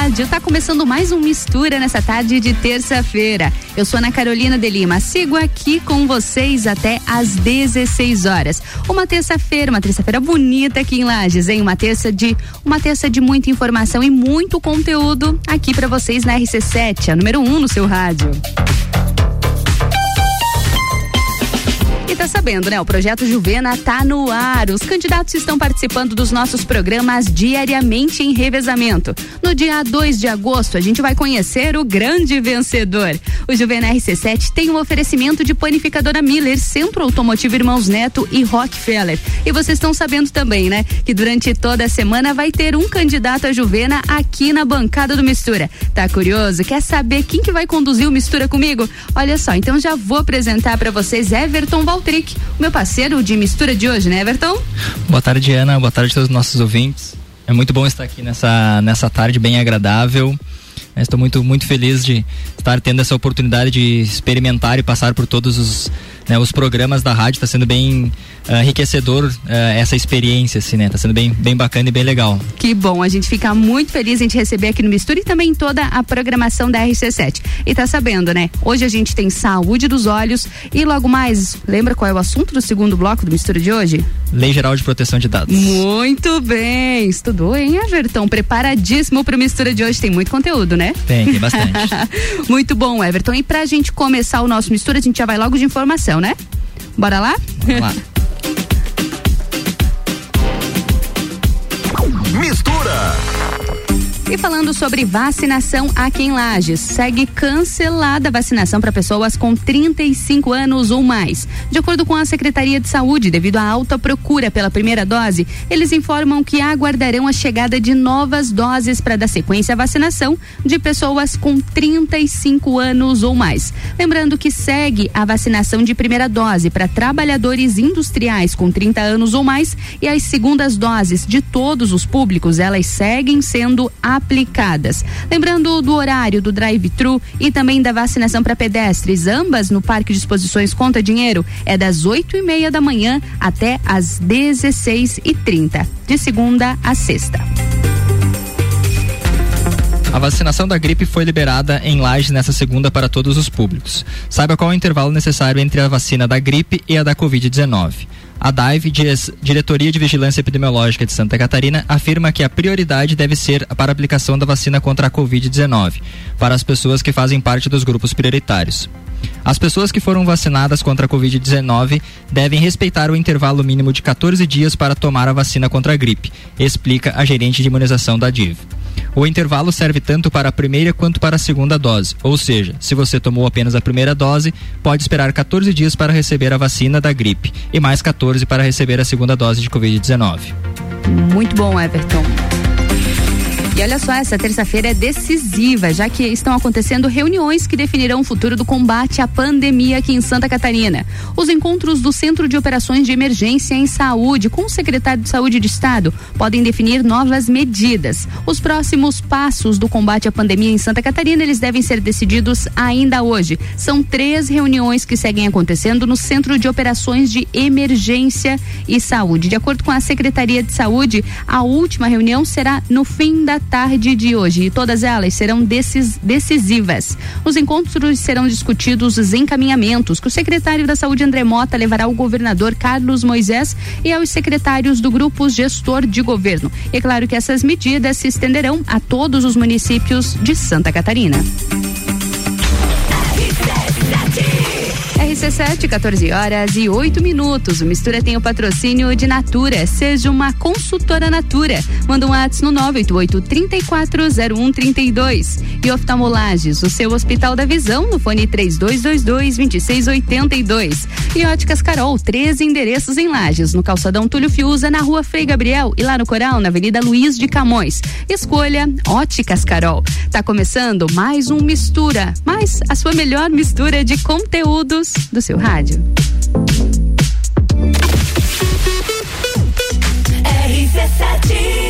rádio. Tá começando mais um Mistura nessa tarde de terça-feira. Eu sou Ana Carolina de Lima. Sigo aqui com vocês até às 16 horas. Uma terça-feira, uma terça-feira bonita aqui em Lages, hein? Uma terça de uma terça de muita informação e muito conteúdo aqui para vocês na RC7, a número 1 um no seu rádio. Tá sabendo, né? O projeto Juvena tá no ar. Os candidatos estão participando dos nossos programas diariamente em revezamento. No dia 2 de agosto, a gente vai conhecer o grande vencedor. O Juvena RC7 tem um oferecimento de panificadora Miller, Centro Automotivo Irmãos Neto e Rockefeller. E vocês estão sabendo também, né? Que durante toda a semana vai ter um candidato a Juvena aqui na bancada do Mistura. Tá curioso? Quer saber quem que vai conduzir o Mistura comigo? Olha só, então já vou apresentar para vocês Everton Val Valtric, meu parceiro de mistura de hoje, né, Everton? Boa tarde, Ana. Boa tarde a todos os nossos ouvintes. É muito bom estar aqui nessa, nessa tarde bem agradável. Estou muito, muito feliz de estar tendo essa oportunidade de experimentar e passar por todos os, né, os programas da rádio. Está sendo bem uh, enriquecedor uh, essa experiência, assim, né? Tá sendo bem, bem bacana e bem legal. Que bom, a gente fica muito feliz em te receber aqui no Mistura e também toda a programação da RC7. E tá sabendo, né? Hoje a gente tem saúde dos olhos e logo mais, lembra qual é o assunto do segundo bloco do Mistura de hoje? Lei Geral de Proteção de Dados. Muito bem, estudou, hein, Everton? Preparadíssimo pro Mistura de hoje, tem muito conteúdo, né? Tem, tem bastante. muito bom, Everton. E pra gente começar o nosso Mistura, a gente já vai logo de informação, né? Bora lá? Bora lá. Mistura. E falando sobre vacinação aqui em Lages, segue cancelada a vacinação para pessoas com 35 anos ou mais. De acordo com a Secretaria de Saúde, devido à alta procura pela primeira dose, eles informam que aguardarão a chegada de novas doses para dar sequência à vacinação de pessoas com 35 anos ou mais. Lembrando que segue a vacinação de primeira dose para trabalhadores industriais com 30 anos ou mais e as segundas doses de todos os públicos, elas seguem sendo aplicadas aplicadas. Lembrando do horário do drive-thru e também da vacinação para pedestres, ambas no Parque de Exposições Conta Dinheiro, é das 8 e meia da manhã até às 16 e 30 de segunda a sexta. A vacinação da gripe foi liberada em Laje nessa segunda para todos os públicos. Saiba qual é o intervalo necessário entre a vacina da gripe e a da Covid-19. A DAIV, Diretoria de Vigilância Epidemiológica de Santa Catarina, afirma que a prioridade deve ser para a aplicação da vacina contra a Covid-19 para as pessoas que fazem parte dos grupos prioritários. As pessoas que foram vacinadas contra a Covid-19 devem respeitar o intervalo mínimo de 14 dias para tomar a vacina contra a gripe, explica a gerente de imunização da DIV. O intervalo serve tanto para a primeira quanto para a segunda dose, ou seja, se você tomou apenas a primeira dose, pode esperar 14 dias para receber a vacina da gripe e mais 14 para receber a segunda dose de Covid-19. Muito bom, Everton. E olha só, essa terça-feira é decisiva, já que estão acontecendo reuniões que definirão o futuro do combate à pandemia aqui em Santa Catarina. Os encontros do Centro de Operações de Emergência em Saúde com o secretário de Saúde de Estado podem definir novas medidas. Os próximos passos do combate à pandemia em Santa Catarina, eles devem ser decididos ainda hoje. São três reuniões que seguem acontecendo no Centro de Operações de Emergência e Saúde. De acordo com a Secretaria de Saúde, a última reunião será no fim da tarde de hoje e todas elas serão decis, decisivas. Os encontros serão discutidos os encaminhamentos que o secretário da Saúde André Mota levará ao governador Carlos Moisés e aos secretários do grupo gestor de governo. E é claro que essas medidas se estenderão a todos os municípios de Santa Catarina. RC7, 14 horas e 8 minutos. O Mistura tem o patrocínio de Natura. Seja uma consultora Natura. Manda um WhatsApp no 988 340132. E oftalmolages, o seu Hospital da Visão, no fone 3222 2682. E Óticas Carol, três endereços em Lages, no calçadão Túlio Fiuza, na rua Frei Gabriel e lá no Coral, na Avenida Luiz de Camões. Escolha Óticas Carol. Tá começando mais um Mistura, mais a sua melhor mistura de conteúdos do seu rádio. RC7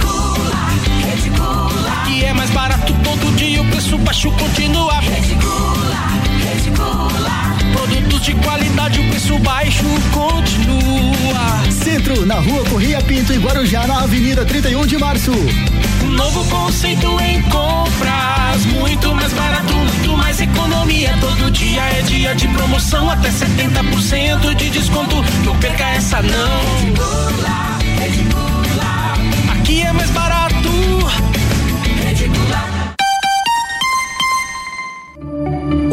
E é mais barato todo dia, o preço baixo continua. Reticula. Produtos de qualidade, o preço baixo continua. Centro, na rua Corria Pinto e Guarujá, na Avenida 31 de Março. Um novo conceito em compras, muito mais barato, muito mais economia. Todo dia é dia de promoção, até 70% de desconto. Não perca essa não. Reticula,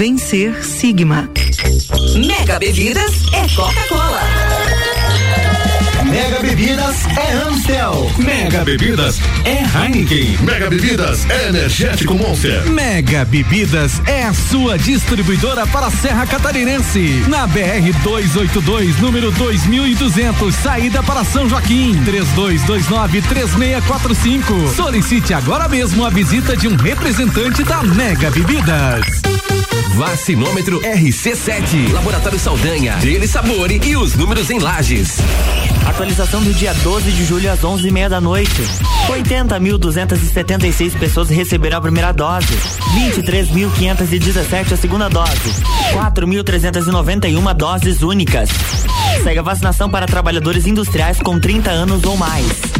Vencer Sigma. Mega Bebidas é Coca-Cola. Mega Bebidas é Amstel. Mega Bebidas é Heineken. Mega Bebidas é Energético Monster. Mega Bebidas é a sua distribuidora para a Serra Catarinense. Na BR 282, número 2200, saída para São Joaquim. 3229-3645. Solicite agora mesmo a visita de um representante da Mega Bebidas. Vacinômetro RC7. Laboratório Saldanha. Dele Sabore e os números em lajes. Atualização do dia 12 de julho às 11h30 da noite. 80.276 pessoas receberam a primeira dose. 23.517 a segunda dose. 4.391 doses únicas. Segue a vacinação para trabalhadores industriais com 30 anos ou mais.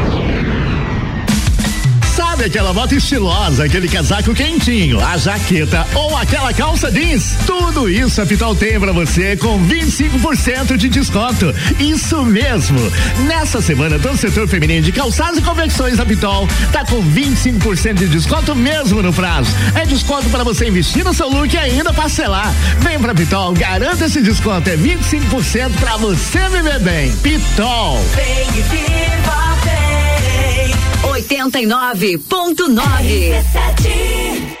Sabe aquela moto estilosa, aquele casaco quentinho, a jaqueta ou aquela calça jeans? Tudo isso a Pitol tem para você com 25% de desconto. Isso mesmo. Nessa semana, todo o setor feminino de calçados e convecções da Pitol tá com 25% de desconto mesmo no prazo. É desconto para você investir no seu look e ainda parcelar. Vem pra Pitol, garanta esse desconto. É 25% para você viver bem. Pitol. Vem viva. 89.9.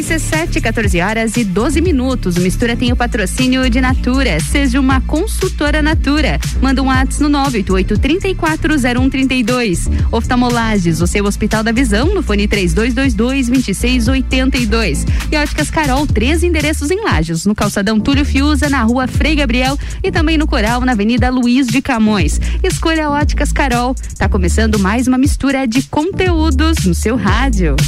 RC7, 14 horas e 12 minutos. O Mistura tem o patrocínio de Natura. Seja uma consultora Natura. Manda um WhatsApp no 988-340132. Oftalmolages, o seu Hospital da Visão, no fone 3222-2682. E Óticas Carol, três endereços em Lages. No calçadão Túlio Fiuza, na rua Frei Gabriel e também no Coral, na Avenida Luiz de Camões. Escolha Óticas Carol. Tá começando mais uma mistura de conteúdos no seu rádio.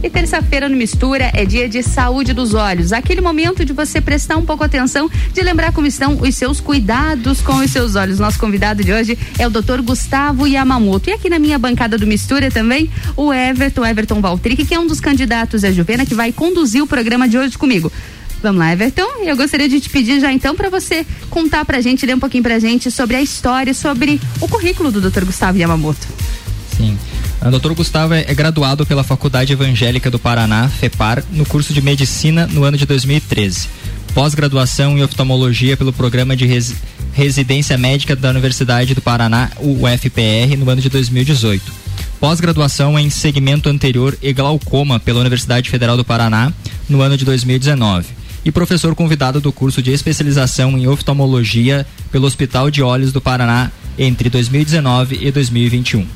E terça-feira no Mistura é dia de saúde dos olhos. Aquele momento de você prestar um pouco atenção, de lembrar como estão os seus cuidados com os seus olhos. Nosso convidado de hoje é o Dr. Gustavo Yamamoto. E aqui na minha bancada do Mistura também, o Everton, Everton Valtric, que é um dos candidatos à Juvena, que vai conduzir o programa de hoje comigo. Vamos lá, Everton. Eu gostaria de te pedir já então para você contar pra gente, ler um pouquinho pra gente sobre a história, sobre o currículo do Dr. Gustavo Yamamoto. Sim. O Dr. Gustavo é, é graduado pela Faculdade Evangélica do Paraná, FEPAR, no curso de Medicina no ano de 2013. Pós-graduação em oftalmologia pelo programa de res, residência médica da Universidade do Paraná, UFPR, no ano de 2018. Pós-graduação em segmento anterior e glaucoma pela Universidade Federal do Paraná, no ano de 2019 e professor convidado do curso de especialização em oftalmologia pelo Hospital de Olhos do Paraná entre 2019 e 2021.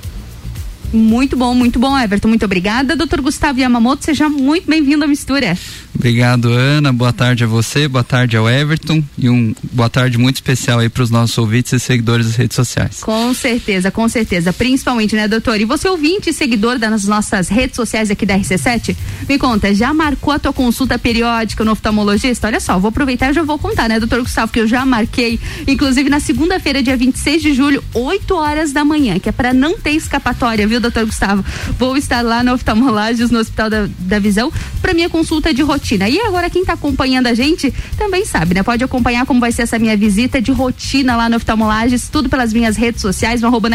Muito bom, muito bom, Everton. Muito obrigada. Doutor Gustavo Yamamoto, seja muito bem-vindo à mistura. Obrigado, Ana. Boa tarde a você, boa tarde ao Everton e um boa tarde muito especial aí para os nossos ouvintes e seguidores das redes sociais. Com certeza, com certeza. Principalmente, né, doutor? E você ouvinte e seguidor das nossas redes sociais aqui da RC7, me conta, já marcou a tua consulta periódica no oftalmologista? Olha só, vou aproveitar e já vou contar, né, doutor Gustavo, que eu já marquei, inclusive na segunda-feira, dia 26 de julho, 8 horas da manhã, que é para não ter escapatória, viu? Doutor Gustavo. Vou estar lá no Oftalmolages, no Hospital da, da Visão, para minha consulta de rotina. E agora, quem está acompanhando a gente também sabe, né? Pode acompanhar como vai ser essa minha visita de rotina lá no Oftalmolages, tudo pelas minhas redes sociais, no arroba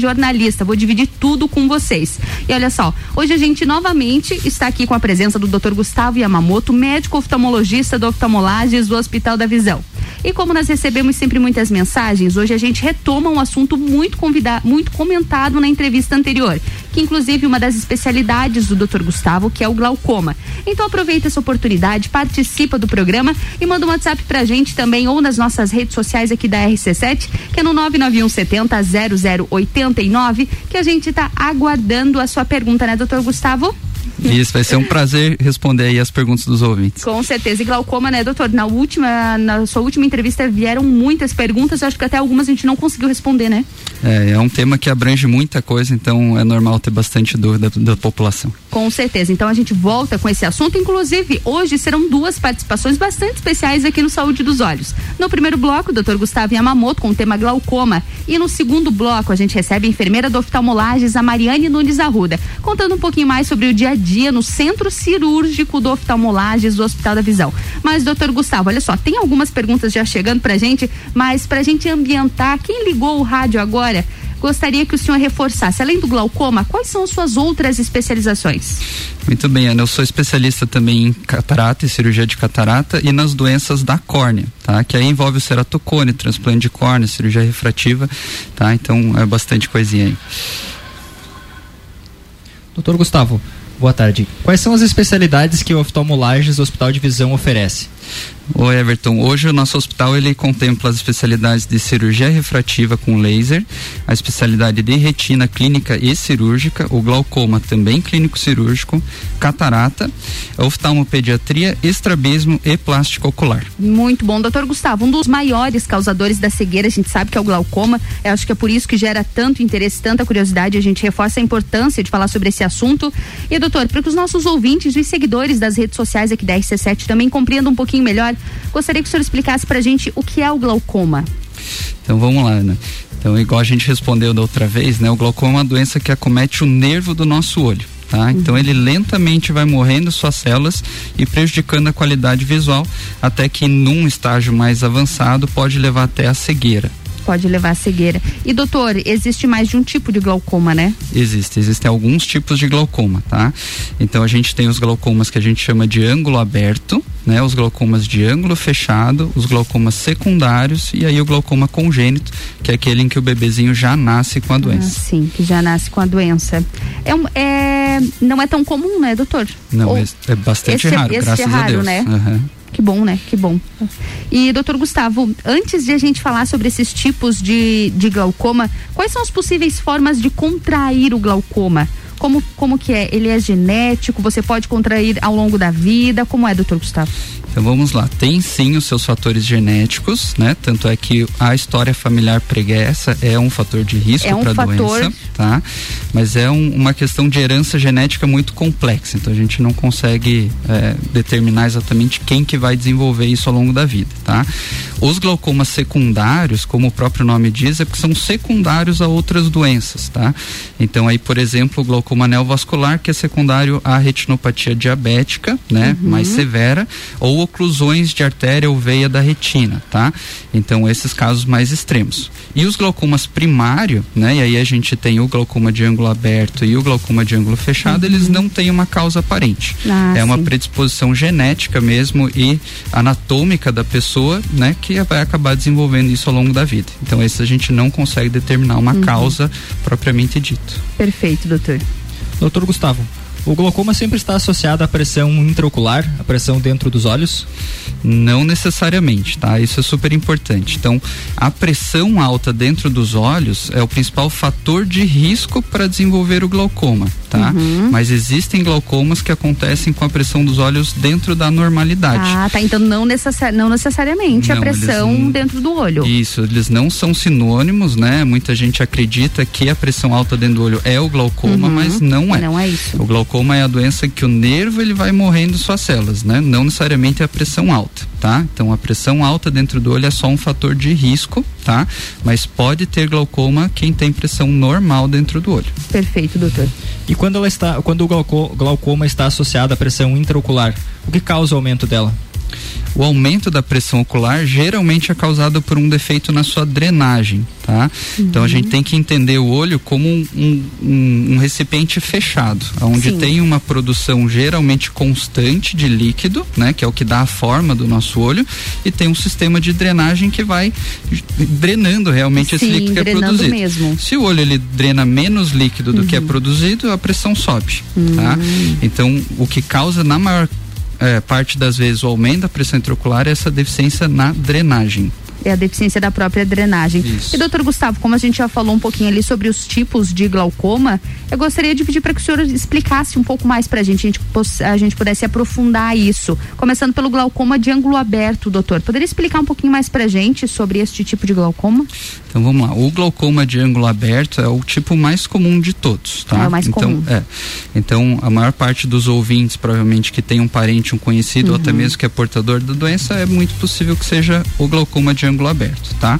jornalista. Vou dividir tudo com vocês. E olha só, hoje a gente novamente está aqui com a presença do Dr. Gustavo Yamamoto, médico oftalmologista do Oftalmolages do Hospital da Visão. E como nós recebemos sempre muitas mensagens, hoje a gente retoma um assunto muito muito comentado na entrevista anterior, que inclusive uma das especialidades do Dr. Gustavo, que é o glaucoma. Então aproveita essa oportunidade, participa do programa e manda um WhatsApp pra gente também ou nas nossas redes sociais aqui da RC7, que é no 991 70 0089, que a gente está aguardando a sua pergunta, né, doutor Gustavo? Isso, vai ser um prazer responder aí as perguntas dos ouvintes. Com certeza. E glaucoma, né, doutor? Na última, na sua última entrevista vieram muitas perguntas, acho que até algumas a gente não conseguiu responder, né? É, é um tema que abrange muita coisa, então é normal ter bastante dúvida da, população. Com certeza. Então a gente volta com esse assunto. Inclusive, hoje serão duas participações bastante especiais aqui no Saúde dos Olhos. No primeiro bloco, o doutor Gustavo Yamamoto com o tema glaucoma. E no segundo bloco, a gente recebe a enfermeira do oftalmolages, a Mariane Nunes Arruda, contando um pouquinho mais sobre o dia a dia no centro cirúrgico do oftalmolages do Hospital da Visão. Mas, doutor Gustavo, olha só, tem algumas perguntas já chegando pra gente, mas pra gente ambientar, quem ligou o rádio agora, gostaria que o senhor reforçasse, além do glaucoma, quais são as suas outras especializações? Muito bem, Ana, eu sou especialista também em catarata e cirurgia de catarata e nas doenças da córnea, tá? Que aí envolve o ceratocone, transplante de córnea, cirurgia refrativa, tá? Então é bastante coisinha aí. Doutor Gustavo, Boa tarde. Quais são as especialidades que o oftalmolages Hospital de Visão oferece? O Everton, hoje o nosso hospital ele contempla as especialidades de cirurgia refrativa com laser, a especialidade de retina clínica e cirúrgica, o glaucoma também clínico cirúrgico, catarata, oftalmopediatria, estrabismo e plástico ocular. Muito bom, doutor Gustavo. Um dos maiores causadores da cegueira, a gente sabe que é o glaucoma. Eu acho que é por isso que gera tanto interesse, tanta curiosidade. A gente reforça a importância de falar sobre esse assunto. E doutor, para que os nossos ouvintes e seguidores das redes sociais aqui da RC7 também compreendam um pouquinho melhor Gostaria que o senhor explicasse para a gente o que é o glaucoma. Então vamos lá, Ana. Então, igual a gente respondeu da outra vez, né? O glaucoma é uma doença que acomete o nervo do nosso olho. Tá? Uhum. Então ele lentamente vai morrendo suas células e prejudicando a qualidade visual, até que num estágio mais avançado pode levar até a cegueira pode levar à cegueira. E doutor, existe mais de um tipo de glaucoma, né? Existe, existem alguns tipos de glaucoma, tá? Então a gente tem os glaucomas que a gente chama de ângulo aberto, né? Os glaucomas de ângulo fechado, os glaucomas secundários e aí o glaucoma congênito, que é aquele em que o bebezinho já nasce com a doença. Ah, sim, que já nasce com a doença. É, um, é não é tão comum, né, doutor? Não, Ou, é, é bastante esse, é- raro, esse graças é raro, a Deus. Né? Uhum. Que bom, né? Que bom. E, doutor Gustavo, antes de a gente falar sobre esses tipos de, de glaucoma, quais são as possíveis formas de contrair o glaucoma? Como, como que é? Ele é genético? Você pode contrair ao longo da vida? Como é, doutor Gustavo? Então vamos lá, tem sim os seus fatores genéticos, né? Tanto é que a história familiar preguiça é um fator de risco É um para a fator- doença, tá? Mas é um- uma questão de herança genética muito complexa, então a gente não consegue é, determinar exatamente quem que vai desenvolver isso ao longo da vida, tá? Os glaucomas secundários, como o próprio nome diz, é porque são secundários a outras doenças, tá? Então aí, por exemplo, o glaucoma neovascular, que é secundário à retinopatia diabética, né? Mais severa, ou oclusões de artéria ou veia da retina, tá? Então esses casos mais extremos. E os glaucomas primário, né? E aí a gente tem o glaucoma de ângulo aberto e o glaucoma de ângulo fechado, eles não têm uma causa aparente. Ah, é uma sim. predisposição genética mesmo e anatômica da pessoa, né, que vai acabar desenvolvendo isso ao longo da vida. Então, esse a gente não consegue determinar uma causa propriamente dito. Perfeito, doutor. Doutor Gustavo, o glaucoma sempre está associado à pressão intraocular, à pressão dentro dos olhos? Não necessariamente, tá? Isso é super importante. Então, a pressão alta dentro dos olhos é o principal fator de risco para desenvolver o glaucoma, tá? Uhum. Mas existem glaucomas que acontecem com a pressão dos olhos dentro da normalidade. Ah, tá. Então não, não necessariamente a Não, eles pressão não- dentro do olho. Isso, eles não são sinônimos, né? Muita gente acredita que a pressão alta dentro do olho é o glaucoma, Uhum. mas não é. Não é isso. O glaucoma é a doença que o nervo ele vai morrendo suas células, né? Não necessariamente é a pressão alta, tá? Então a pressão alta dentro do olho é só um fator de risco, tá? Mas pode ter glaucoma quem tem pressão normal dentro do olho. Perfeito, doutor. E quando ela está, quando o glauco- glaucoma está associado à pressão intraocular, o que causa o aumento dela? O aumento da pressão ocular geralmente é causado por um defeito na sua drenagem, tá? Então a gente tem que entender o olho como um, um- um- recipiente fechado, onde Sim. tem uma produção geralmente constante de líquido, né? Que é o que dá a forma do nosso olho, e tem um sistema de drenagem que vai drenando realmente esse Sim, líquido que é produzido. mesmo. Se o olho ele drena menos líquido do que é produzido, a pressão sobe, tá? Então, o que causa na maior eh, parte das vezes o aumento da pressão intraocular é essa deficiência na drenagem. É a deficiência da própria drenagem. Isso. E doutor Gustavo, como a gente já falou um pouquinho ali sobre os tipos de glaucoma, eu gostaria de pedir para que o senhor explicasse um pouco mais para a gente, a gente, pudesse aprofundar isso. Começando pelo glaucoma de ângulo aberto, doutor. Poderia explicar um pouquinho mais para a gente sobre este tipo de glaucoma? Então vamos lá, o glaucoma de ângulo aberto é o tipo mais comum de todos, tá? É o mais então, comum. É. Então a maior parte dos ouvintes, provavelmente que tem um parente, um conhecido ou até Uhum. mesmo que é portador da doença, é muito possível que seja o glaucoma de ângulo aberto, tá?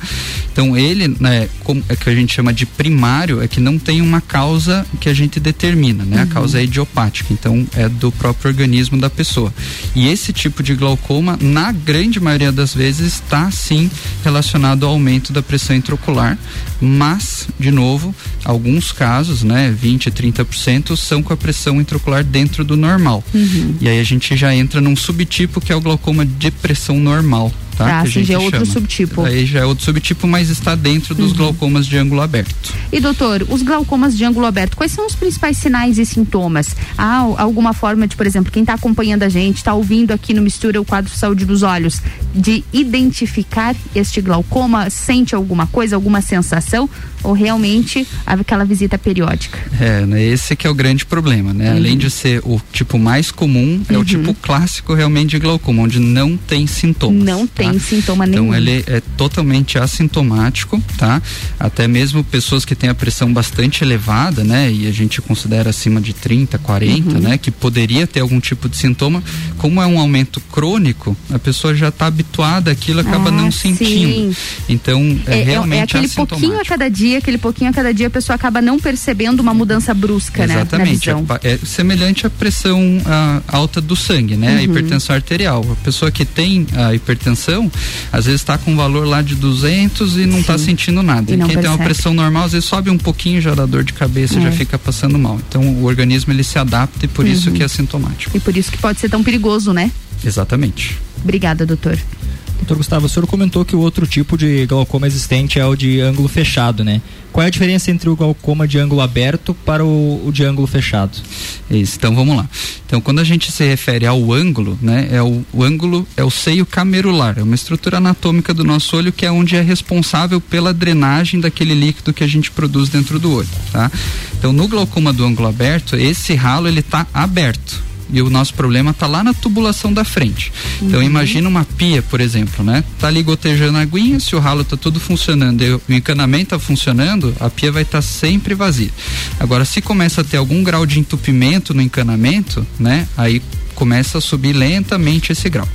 Então ele, né, como é que a gente chama de primário, é que não tem uma causa que a gente determina, né? A causa é idiopática, então é do próprio organismo da pessoa. E esse tipo de glaucoma, na grande maioria das vezes, está sim relacionado ao aumento da pressão intraocular, mas, de novo, alguns casos, né, 20, 30% são com a pressão intraocular dentro do normal. Uhum. E aí a gente já entra num subtipo que é o glaucoma de pressão normal. Tá, Tá, assim, já é outro chama. subtipo. Aí já é outro subtipo, mas está dentro dos Uhum. glaucomas de ângulo aberto. E doutor, os glaucomas de ângulo aberto, quais são os principais sinais e sintomas? Há al- alguma forma de, por exemplo, quem está acompanhando a gente, está ouvindo aqui no Mistura o quadro Saúde dos Olhos, de identificar este glaucoma? Sente alguma coisa, alguma sensação? Ou realmente aquela visita periódica? É, né, esse que é o grande problema, né? Uhum. Além de ser o tipo mais comum, é o tipo clássico realmente de glaucoma, onde não tem sintomas. Não tem tá? sintoma nenhum. Então ele é totalmente assintomático, tá? Até mesmo pessoas que têm a pressão bastante elevada, né? E a gente considera acima de 30, 40, Uhum. né? Que poderia ter algum tipo de sintoma. Como é um aumento crônico, a pessoa já está habituada àquilo, acaba Ah, não sentindo. sim. Então é, realmente é aquele pouquinho a cada dia, aquele pouquinho a cada dia, a pessoa acaba não percebendo uma mudança brusca, né? Exatamente, visão. é, pa- é semelhante à pressão ah, alta do sangue, né? A Uhum. hipertensão arterial. A pessoa que tem a hipertensão, às vezes está com um valor lá de 200 e não está sentindo nada. E E quem tem uma percebe. pressão normal, às vezes sobe um pouquinho, já dá dor de cabeça, É. já fica passando mal. Então o organismo ele se adapta e por isso Uhum. que é sintomático. E por isso que pode ser tão perigoso, né? Exatamente. Obrigada, doutor. Doutor Gustavo, o senhor comentou que o outro tipo de glaucoma existente é o de ângulo fechado, né? Qual é a diferença entre o glaucoma de ângulo aberto para o, o de ângulo fechado? Isso, então vamos lá. Então, quando a gente se refere ao ângulo, né, é o, o ângulo é o seio camerular, é uma estrutura anatômica do nosso olho que é onde é responsável pela drenagem daquele líquido que a gente produz dentro do olho, tá? Então, no glaucoma do ângulo aberto, esse ralo ele está aberto e o nosso problema está lá na tubulação da frente. Então Uhum. imagina uma pia, por exemplo, né? Tá ali gotejando a aguinha, se o ralo tá tudo funcionando e o encanamento tá funcionando, a pia vai estar sempre vazia. Agora, se começa a ter algum grau de entupimento no encanamento, né? Aí começa a subir lentamente esse grau.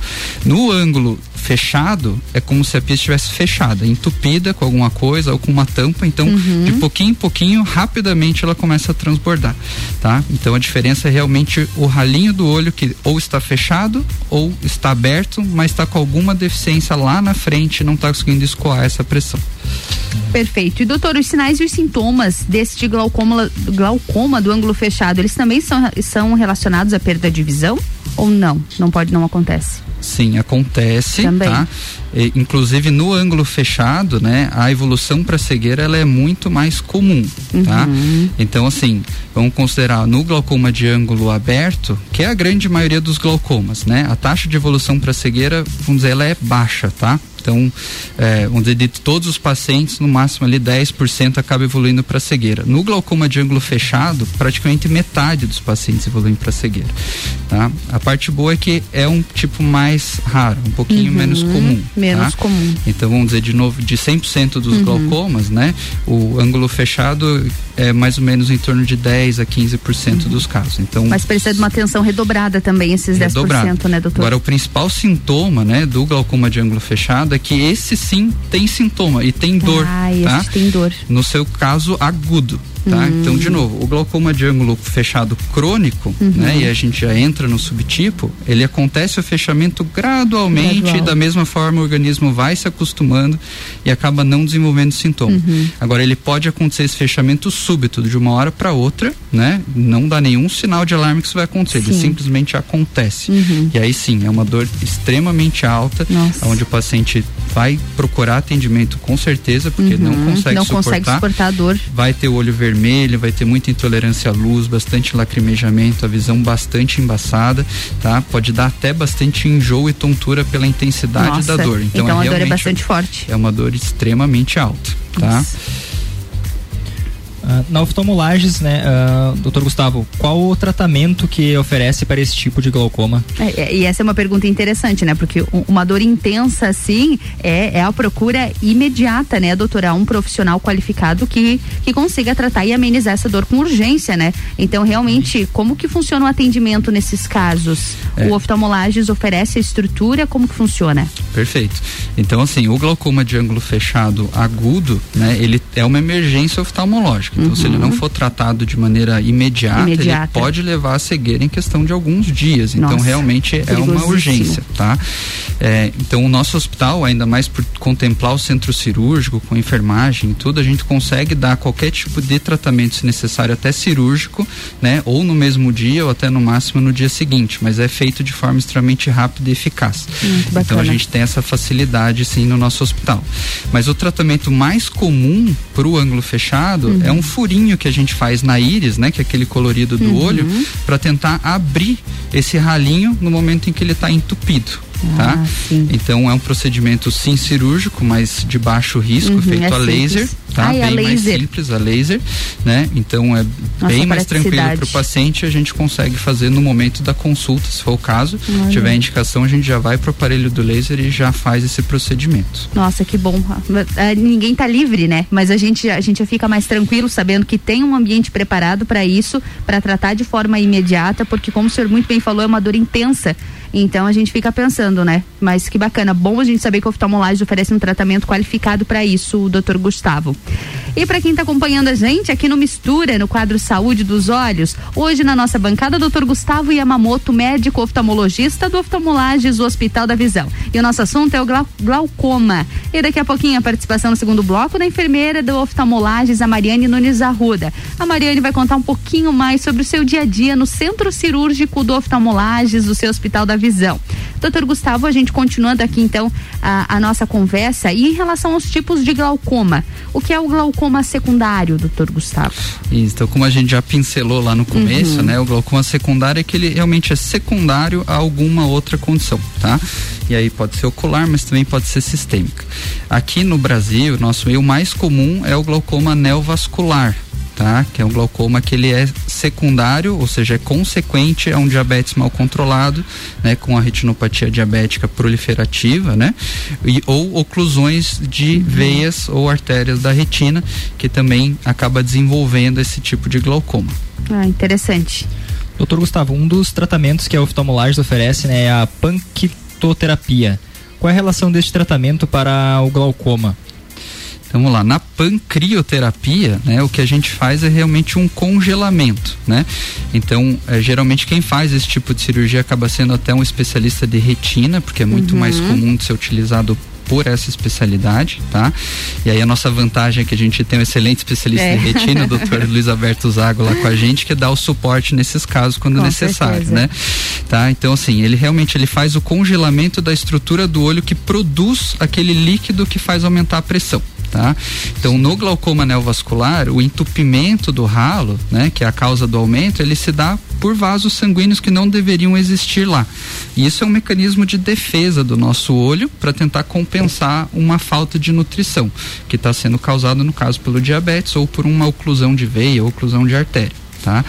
No ângulo fechado, é como se a pia estivesse fechada, entupida com alguma coisa ou com uma tampa, então Uhum. de pouquinho em pouquinho, rapidamente ela começa a transbordar, tá? Então a diferença é realmente o ralinho do olho que ou está fechado ou está aberto, mas está com alguma deficiência lá na frente não está conseguindo escoar essa pressão. Perfeito. E doutor, os sinais e os sintomas deste glaucoma, glaucoma do ângulo fechado, eles também são, são relacionados à perda de visão? Ou não? Não pode, não acontece. Sim, acontece, Também. tá? E, inclusive no ângulo fechado, né, a evolução para cegueira ela é muito mais comum, tá? Então assim, vamos considerar no glaucoma de ângulo aberto, que é a grande maioria dos glaucomas, né? A taxa de evolução para cegueira, vamos dizer, ela é baixa, tá? Então, é, vamos dizer, de todos os pacientes, no máximo ali 10% acaba evoluindo para cegueira. No glaucoma de ângulo fechado, praticamente metade dos pacientes evoluem para cegueira. Tá? A parte boa é que é um tipo mais raro, um pouquinho Uhum, menos comum. menos tá? comum. Então, vamos dizer de novo, de 100% dos Uhum. glaucomas, né? O ângulo fechado é mais ou menos em torno de 10 a 15% dos casos. Então, Mas precisa de uma atenção redobrada também, esses 10%, redobrado. né, doutor? Agora, o principal sintoma, né, do glaucoma de ângulo fechado é que esse sim tem sintoma e tem dor, Ah, tá? esse tem dor. No seu caso, agudo, tá? Hum. Então, de novo, o glaucoma de ângulo fechado crônico, Uhum. né, e a gente já entra no subtipo, ele acontece o fechamento gradualmente Gradual. e da mesma forma o organismo vai se acostumando e acaba não desenvolvendo sintoma. Uhum. Agora, ele pode acontecer esse fechamento súbito de uma hora para outra, né? Não dá nenhum sinal de alarme que isso vai acontecer, ele Sim. simplesmente acontece. Uhum. E aí sim, é uma dor extremamente alta, Nossa. onde o paciente vai procurar atendimento com certeza, porque não Uhum. consegue não suportar. consegue suportar a dor. Vai ter o olho vermelho, vai ter muita intolerância à luz, bastante lacrimejamento, a visão bastante embaçada, tá? Pode dar até bastante enjoo e tontura pela intensidade Nossa, da dor. Então, então a é dor é realmente bastante forte. É uma dor extremamente alta, tá? Ah, na oftalmolages, né, ah, doutor Gustavo, qual o tratamento que oferece para esse tipo de glaucoma? É, é, e essa é uma pergunta interessante, né? Porque um- uma dor intensa, assim, é, é a procura imediata, né, doutora? Um profissional qualificado que, que consiga tratar e amenizar essa dor com urgência, né? Então, realmente, como que funciona o atendimento nesses casos? É. O oftalmolages oferece a estrutura, como que funciona? Perfeito. Então, assim, o glaucoma de ângulo fechado agudo, né, ele é uma emergência oftalmológica. Então, se ele não for tratado de maneira imediata, Imediata. ele pode levar a cegueira em questão de alguns dias. Então, Nossa, realmente é uma urgência, tá? É, então, o nosso hospital, ainda mais por contemplar o centro cirúrgico, com enfermagem e tudo, a gente consegue dar qualquer tipo de tratamento, se necessário, até cirúrgico, né? Ou no mesmo dia, ou até no máximo no dia seguinte. Mas é feito de forma extremamente rápida e eficaz. Então a gente tem essa facilidade sim no nosso hospital. Mas o tratamento mais comum para o ângulo fechado Uhum. é um furinho que a gente faz na íris, né, que é aquele colorido do Uhum. olho, para tentar abrir esse ralinho no momento em que ele está entupido. Tá? Ah, Então é um procedimento sim cirúrgico, mas de baixo risco, Uhum, feito é a laser, tá? Ah, é a bem mais laser. simples a laser, né? Então é bem mais tranquilo para o paciente, a gente consegue fazer no momento da consulta, se for o caso. Olha. Se tiver indicação, a gente já vai pro aparelho do laser e já faz esse procedimento. Nossa, que bom. Ah, Ninguém tá livre, né? Mas a gente, a gente já fica mais tranquilo sabendo que tem um ambiente preparado para isso, para tratar de forma imediata, porque como o senhor muito bem falou, é uma dor intensa. Então a gente fica pensando, né? Mas que bacana, bom a gente saber que o oftalmolagem oferece um tratamento qualificado para isso, o Dr. Gustavo. E para quem está acompanhando a gente aqui no Mistura, no quadro Saúde dos Olhos, hoje na nossa bancada, Dr. Gustavo Yamamoto, médico oftalmologista do Oftalmolages do Hospital da Visão. E o nosso assunto é o glau- glaucoma. E daqui a pouquinho a participação no segundo bloco da enfermeira do Oftalmolages, a Mariane Nunes Arruda. A Mariane vai contar um pouquinho mais sobre o seu dia a dia no centro cirúrgico do Oftalmolages, do seu Hospital da Visão. Doutor Gustavo, a gente continuando aqui então a, a nossa conversa e em relação aos tipos de glaucoma, o que é o glaucoma secundário, doutor Gustavo? Isso, então como a gente já pincelou lá no começo, Uhum. né, o glaucoma secundário é que ele realmente é secundário a alguma outra condição, tá? E aí pode ser ocular, mas também pode ser sistêmica. Aqui no Brasil, nosso meio mais comum é o glaucoma neovascular, tá? Que é um glaucoma que ele é secundário, ou seja, é consequente a um diabetes mal controlado, né? Com a retinopatia diabética proliferativa, né? E, ou oclusões de veias ou artérias da retina, que também acaba desenvolvendo esse tipo de glaucoma. Ah, interessante. Doutor Gustavo, um dos tratamentos que a oftalmolagem oferece né, é a panquitoterapia. Qual é a relação deste tratamento para o glaucoma? Então, vamos lá, na pancrioterapia, né, o que a gente faz é realmente um congelamento, né? Então, é, geralmente quem faz esse tipo de cirurgia acaba sendo até um especialista de retina, porque é muito Uhum. mais comum de ser utilizado por essa especialidade, tá? E aí a nossa vantagem é que a gente tem um excelente especialista É. de retina, o doutor Luiz Alberto Zago lá com a gente, que dá o suporte nesses casos quando Com necessário, certeza. né? Tá? Então assim, ele realmente ele faz o congelamento da estrutura do olho que produz aquele líquido que faz aumentar a pressão. Tá? Então, no glaucoma neovascular, o entupimento do ralo, né, que é a causa do aumento, ele se dá por vasos sanguíneos que não deveriam existir lá. E isso é um mecanismo de defesa do nosso olho para tentar compensar uma falta de nutrição, que está sendo causada, no caso, pelo diabetes ou por uma oclusão de veia ou oclusão de artéria. Tá?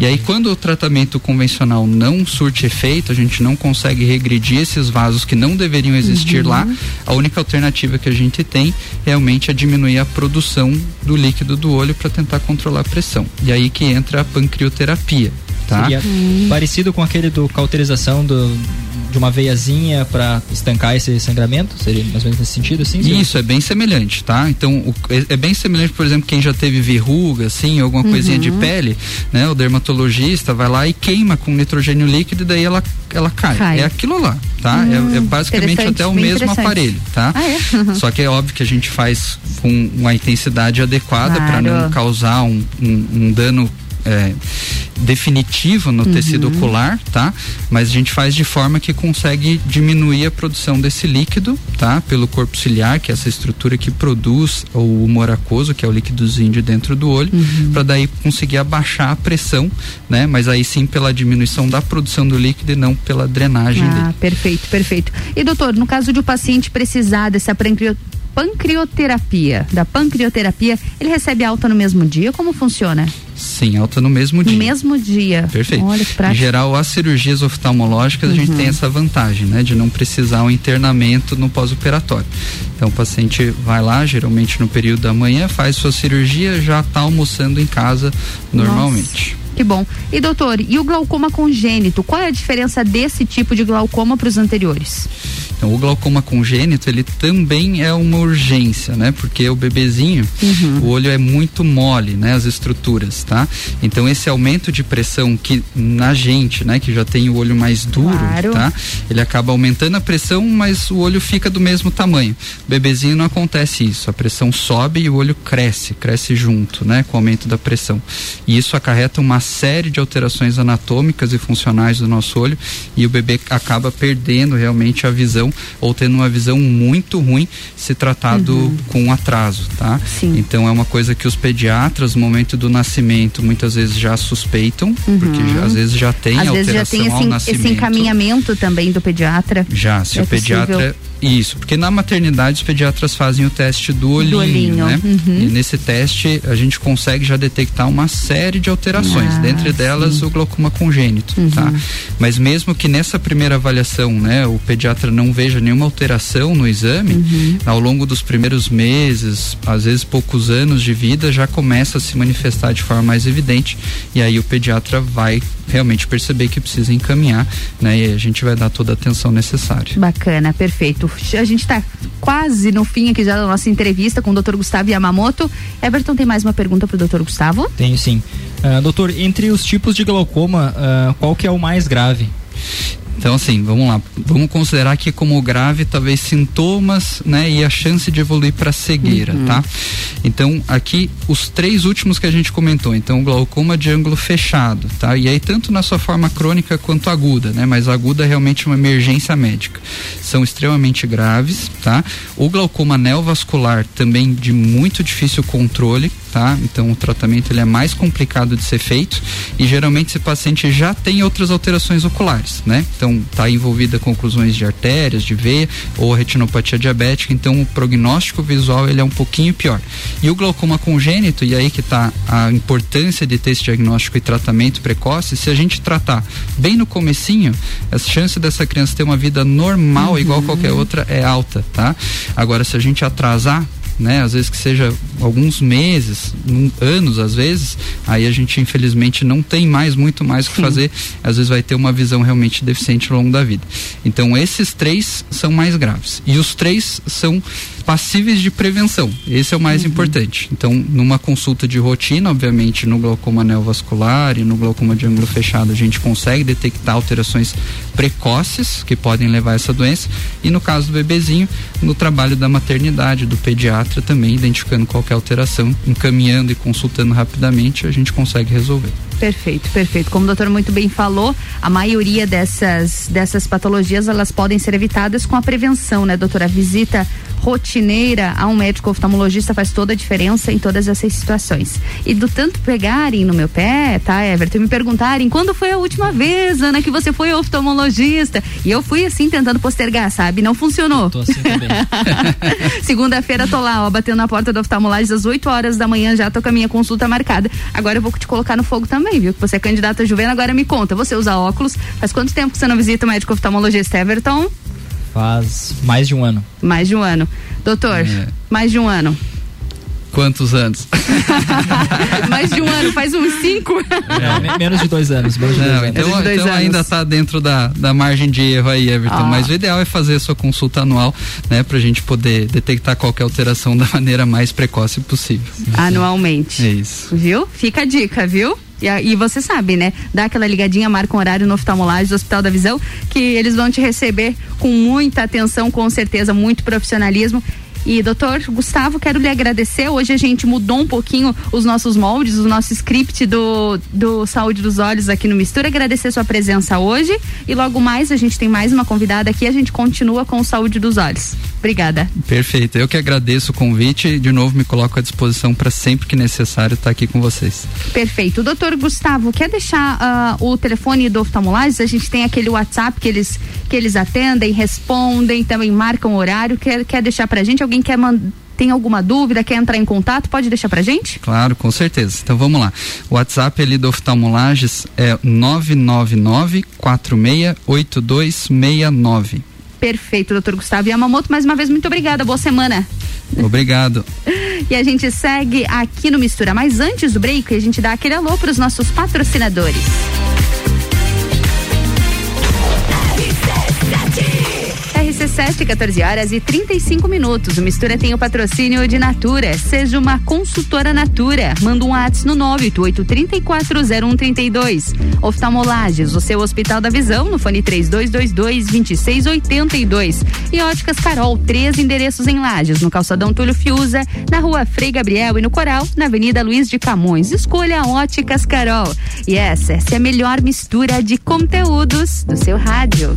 E aí, quando o tratamento convencional não surte efeito, a gente não consegue regredir esses vasos que não deveriam existir Uhum. lá, a única alternativa que a gente tem realmente é diminuir a produção do líquido do olho para tentar controlar a pressão. E aí que entra a pancrioterapia. Tá? Seria parecido com aquele do cauterização do, de uma veiazinha para estancar esse sangramento? Seria mais ou menos nesse sentido, assim? Isso, é bem semelhante, tá? Então, o- é, é bem semelhante, por exemplo, quem já teve verruga, assim, alguma coisinha de Uhum. pele, né? O dermatologista vai lá e queima com nitrogênio líquido e daí ela, ela cai. Cai. É aquilo lá, tá? Hum, é, é basicamente interessante, até o mesmo aparelho, tá? Ah, é? Só que é óbvio que a gente faz com uma intensidade adequada para Claro. não causar um, um- um dano é, definitivo no Uhum. tecido ocular, tá? Mas a gente faz de forma que consegue diminuir a produção desse líquido, tá? Pelo corpo ciliar, que é essa estrutura que produz o humor aquoso, que é o líquidozinho de dentro do olho, Uhum. para daí conseguir abaixar a pressão, né? Mas aí sim pela diminuição da produção do líquido e não pela drenagem dele. Ah, perfeito, perfeito. E doutor, no caso de o paciente precisar dessa pancrio- pancrioterapia, da pancrioterapia, ele recebe alta no mesmo dia? Como funciona? Sim, alta no mesmo dia. No mesmo dia. Perfeito. Olha que Em geral, as cirurgias oftalmológicas a gente Uhum. tem essa vantagem, né? De não precisar um internamento no pós-operatório. Então o paciente vai lá, geralmente no período da manhã, faz sua cirurgia, já está almoçando em casa normalmente. Que bom. E doutor, e o glaucoma congênito? Qual é a diferença desse tipo de glaucoma para os anteriores? Então, o glaucoma congênito, ele também é uma urgência, né? Porque o bebezinho, Uhum. o olho é muito mole, né? As estruturas, tá? Então, esse aumento de pressão que na gente, né? Que já tem o olho mais duro, Claro. tá? Ele acaba aumentando a pressão, mas o olho fica do mesmo tamanho. O bebezinho não acontece isso. A pressão sobe e o olho cresce, cresce junto, né? Com o aumento da pressão. E isso acarreta uma série de alterações anatômicas e funcionais do nosso olho e o bebê acaba perdendo realmente a visão ou tendo uma visão muito ruim se tratado Uhum. com atraso, tá? Então é uma coisa que os pediatras no momento do nascimento muitas vezes já suspeitam, porque já- às vezes já tem Uhum. Às vezes já alteração tem esse, nascimento. esse encaminhamento também do pediatra. Já, se É o pediatra. possível. Isso, porque na maternidade os pediatras fazem o teste do olhinho, olhinho, né? uhum. E nesse teste a gente consegue já detectar uma série de alterações, Ah, dentre delas sim. o glaucoma congênito, Uhum. tá? Mas mesmo que nessa primeira avaliação, né, o pediatra não veja nenhuma alteração no exame, Uhum. ao longo dos primeiros meses, às vezes poucos anos de vida, já começa a se manifestar de forma mais evidente e aí o pediatra vai realmente perceber que precisa encaminhar, né? E a gente vai dar toda a atenção necessária. Bacana, perfeito. A gente está quase no fim aqui já da nossa entrevista com o Dr. Gustavo Yamamoto. Everton, tem mais uma pergunta para o Dr. Gustavo? Tenho sim. Ah, doutor, entre os tipos de glaucoma, ah, qual que é o mais grave? Então, assim, vamos lá. Vamos considerar que como grave, talvez sintomas, né? E a chance de evoluir para cegueira, Uhum. tá? Então, aqui, os três últimos que a gente comentou. Então, o glaucoma de ângulo fechado, tá? E aí, tanto na sua forma crônica quanto aguda, né? Mas aguda é realmente uma emergência médica. São extremamente graves, tá? O glaucoma neovascular também de muito difícil controle, tá? Então, o tratamento ele é mais complicado de ser feito e geralmente esse paciente já tem outras alterações oculares, né? Então, está envolvida com oclusões de artérias, de veia ou retinopatia diabética, então o prognóstico visual ele é um pouquinho pior. E o glaucoma congênito, e aí que está a importância de ter esse diagnóstico e tratamento precoce, se a gente tratar bem no comecinho, a chance dessa criança ter uma vida normal, igual qualquer outra, é alta, tá? Agora, se a gente atrasar, né? Às vezes que seja alguns meses, um, anos às vezes, aí a gente infelizmente não tem mais muito mais o que fazer, às vezes vai ter uma visão realmente deficiente ao longo da vida. Então esses três são mais graves e os três são passíveis de prevenção. Esse é o mais importante. Então, numa consulta de rotina, obviamente, no glaucoma neovascular e no glaucoma de ângulo fechado, a gente consegue detectar alterações precoces que podem levar a essa doença. E no caso do bebezinho, no trabalho da maternidade, do pediatra também, identificando qualquer alteração, encaminhando e consultando rapidamente, a gente consegue resolver. Perfeito, perfeito. Como o doutor muito bem falou, a maioria dessas, dessas patologias elas podem ser evitadas com a prevenção, né, doutora? A visita rotineira a um médico oftalmologista faz toda a diferença em todas essas situações. E do tanto pegarem no meu pé, tá, Everton, e me perguntarem quando foi a última vez, Ana, que você foi oftalmologista. E eu fui assim tentando postergar, sabe? Não funcionou. Tô assim também. Segunda-feira tô lá, ó, batendo na porta do oftalmologista às 8 horas da manhã, já tô com a minha consulta marcada. Agora eu vou te colocar no fogo também, viu? Que você é candidata Juvena, agora me conta. Você usa óculos? Faz quanto tempo que você não visita o médico oftalmologista Everton? Faz mais de um ano. Mais de um ano. Doutor, É. mais de um ano. Quantos anos? mais de um ano, faz uns cinco. É, me- menos de dois anos. Menos de dois Não, anos. então, dois então anos. ainda está dentro da, da margem de erro aí, Everton. Ah. Mas o ideal é fazer a sua consulta anual, né? Pra gente poder detectar qualquer alteração da maneira mais precoce possível. Anualmente. É isso. Viu? Fica a dica, viu? E, e você sabe, né? Dá aquela ligadinha, marca um horário no oftalmologista do Hospital da Visão, que eles vão te receber com muita atenção, com certeza, muito profissionalismo. E, doutor Gustavo, quero lhe agradecer. Hoje a gente mudou um pouquinho os nossos moldes, o nosso script do, do Saúde dos Olhos aqui no Mistura. Agradecer sua presença hoje. E logo mais, a gente tem mais uma convidada aqui. A gente continua com o Saúde dos Olhos. Obrigada. Perfeito. Eu que agradeço o convite e de novo me coloco à disposição para sempre que necessário estar aqui com vocês. Perfeito. Doutor Gustavo, quer deixar ah, o telefone do oftalmologista? A gente tem aquele WhatsApp que eles, que eles atendem, respondem, também marcam o horário. Quer, quer deixar pra gente? Alguém quer mandar. Tem alguma dúvida, quer entrar em contato? Pode deixar pra gente? Claro, com certeza. Então vamos lá. O WhatsApp ali do Oftalmolages é 999 468269. Perfeito, doutor Gustavo Yamamoto. Mais uma vez, muito obrigada. Boa semana. Obrigado. E a gente segue aqui no Mistura. Mas antes do break, a gente dá aquele alô pros nossos patrocinadores. RC7, 14 horas e 35 minutos. O Mistura tem o patrocínio de Natura. Seja uma consultora Natura. Manda um WhatsApp no 988340132. Oftalmolages, o seu Hospital da Visão, no fone 3222-2682. E Óticas Carol, três endereços em Lages, no Calçadão Túlio Fiuza, na rua Frei Gabriel e no Coral, na Avenida Luiz de Camões. Escolha Óticas Carol. E essa, essa é a melhor mistura de conteúdos do seu rádio.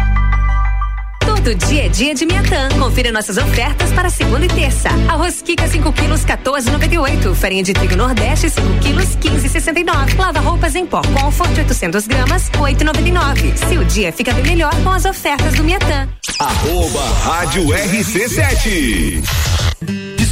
Todo dia é dia de Miatã. Confira nossas ofertas para segunda e terça. Arroz Kika 5 quilos 14,98. Farinha de trigo Nordeste 5 quilos 15,69. Lava roupas em pó Comfort 800 gramas 8,99. Seu dia fica bem melhor com as ofertas do Miatã. Arroba Rádio RC7.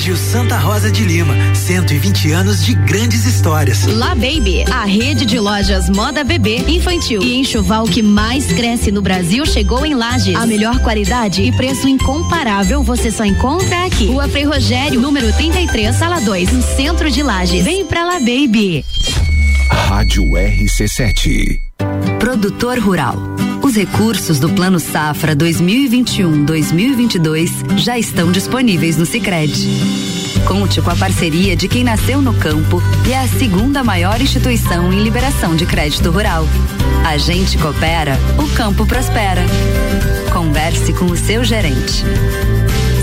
Colégio Santa Rosa de Lima, 120 anos de grandes histórias. La Baby, a rede de lojas moda bebê, infantil e enxoval que mais cresce no Brasil chegou em Lages. A melhor qualidade e preço incomparável você só encontra aqui. Rua Frei Rogério, número 33, sala 2, no centro de Lages. Vem pra La Baby. Rádio RC7. Produtor Rural. Os recursos do Plano Safra 2021-2022 já estão disponíveis no Sicredi. Conte com a parceria de quem nasceu no campo e é a segunda maior instituição em liberação de crédito rural. A gente coopera, o campo prospera. Converse com o seu gerente.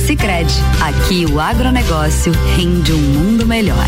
Sicredi, aqui o agronegócio rende um mundo melhor.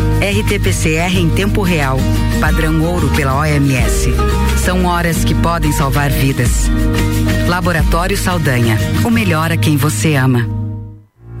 RT-PCR em tempo real, padrão ouro pela OMS. São horas que podem salvar vidas. Laboratório Saldanha, o melhor a quem você ama.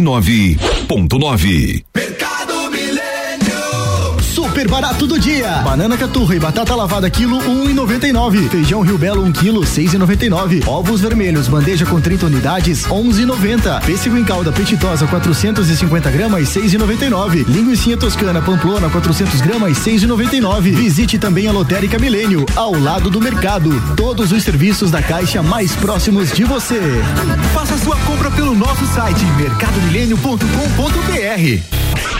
89.9. Super barato do dia. Banana caturra e batata lavada quilo um e noventa e nove. Feijão Rio Belo um quilo seis e noventa e nove. Ovos vermelhos bandeja com 30 unidades onze e noventa. Pêssego em calda petitosa 450 gramas seis e noventa e nove. Linguiça toscana pamplona 400 gramas seis e noventa e nove. Visite também a Lotérica Milênio ao lado do mercado. Todos os serviços da Caixa mais próximos de você. Faça sua compra pelo nosso site mercadomilênio.com.br.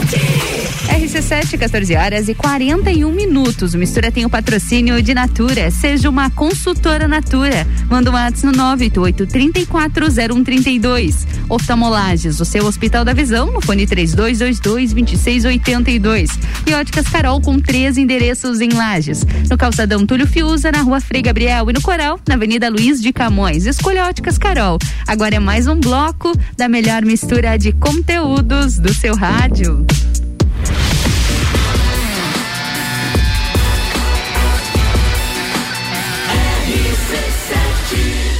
14 horas e 41 minutos. Mistura tem o patrocínio de Natura. Seja uma consultora Natura. Manda um WhatsApp no 988 340132. Oftalmolages, o seu Hospital da Visão, no fone 3222 2682. E Óticas Carol com três endereços em Lages. No Calçadão Túlio Fiuza, na Rua Frei Gabriel e no Coral, na Avenida Luiz de Camões. Escolha Óticas Carol. Agora é mais um bloco da melhor mistura de conteúdos do seu rádio.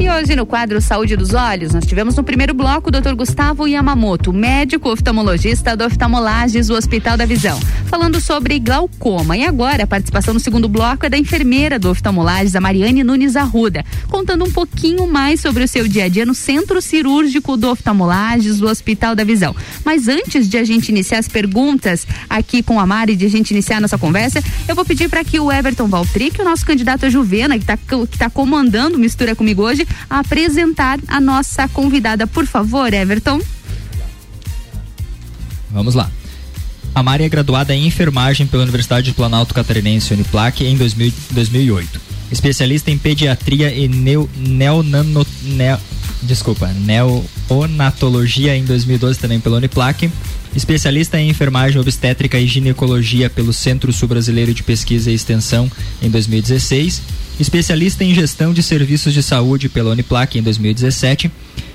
E hoje no quadro Saúde dos Olhos, nós tivemos no primeiro bloco o Dr. Gustavo Yamamoto, médico oftalmologista do Oftalmolages do Hospital da Visão, falando sobre glaucoma. E agora a participação no segundo bloco é da enfermeira do Oftalmolages, a Mariane Nunes Arruda, contando um pouquinho mais sobre o seu dia a dia no centro cirúrgico do Oftalmolages do Hospital da Visão. Mas antes de a gente iniciar as perguntas aqui com a Mari, de a gente iniciar a nossa conversa, eu vou pedir para que o Everton Valtric, o nosso candidato a Juvena, que está que tá comandando Mistura comigo hoje, apresentar a nossa convidada. Por favor, Everton. Vamos lá. A Mari é graduada em enfermagem pela Universidade de Planalto Catarinense Uniplac em 2000, 2008. Especialista em pediatria e neo, desculpa, neonatologia em 2012 também pela Uniplac. Especialista em enfermagem obstétrica e ginecologia pelo Centro Sul Brasileiro de Pesquisa e Extensão em 2016. Especialista em gestão de serviços de saúde pela Uniplac em 2017.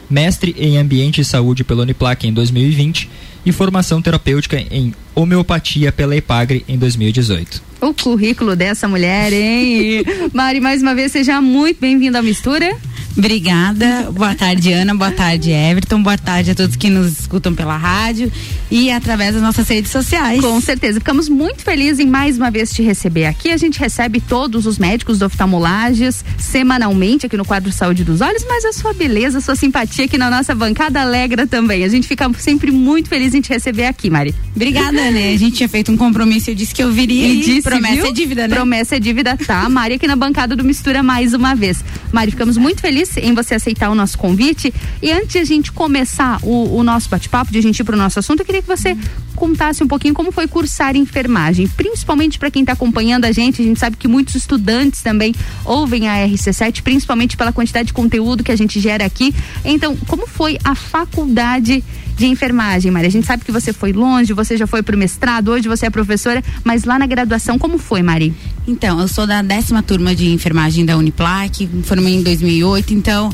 Mestre em ambiente e saúde pela Uniplac em 2020 e formação terapêutica em homeopatia pela EPAGRE em 2018. O currículo dessa mulher, hein? Mari, mais uma vez, seja muito bem-vinda à mistura. Obrigada. Boa tarde, Ana. Boa tarde, Everton. Boa tarde a todos que nos escutam pela rádio e através das nossas redes sociais. Com certeza. Ficamos muito felizes em mais uma vez te receber aqui. A gente recebe todos os médicos do oftalmolages semanalmente aqui no quadro Saúde dos Olhos, mas a sua beleza, a sua simpatia aqui na nossa bancada alegra também. A gente fica sempre muito feliz em te receber aqui, Mari. Obrigada, né? A gente tinha feito um compromisso, eu disse que eu viria e, e disse, promessa viu? é dívida, né? Promessa é dívida, tá? Mari aqui na bancada do Mistura mais uma vez. Mari, ficamos muito felizes em você aceitar o nosso convite. E antes de a gente começar o, o nosso bate-papo, de a gente ir para o nosso assunto, eu queria que você contasse um pouquinho como foi cursar enfermagem, principalmente para quem está acompanhando a gente. A gente sabe que muitos estudantes também ouvem a RC7, principalmente pela quantidade de conteúdo que a gente gera aqui. Então, como foi a faculdade de enfermagem, Maria? A gente sabe que você foi longe, você já foi para o mestrado, hoje você é professora, mas lá na graduação, como foi, Mari? Então, eu sou da décima turma de enfermagem da Uniplac, formei em 2008, então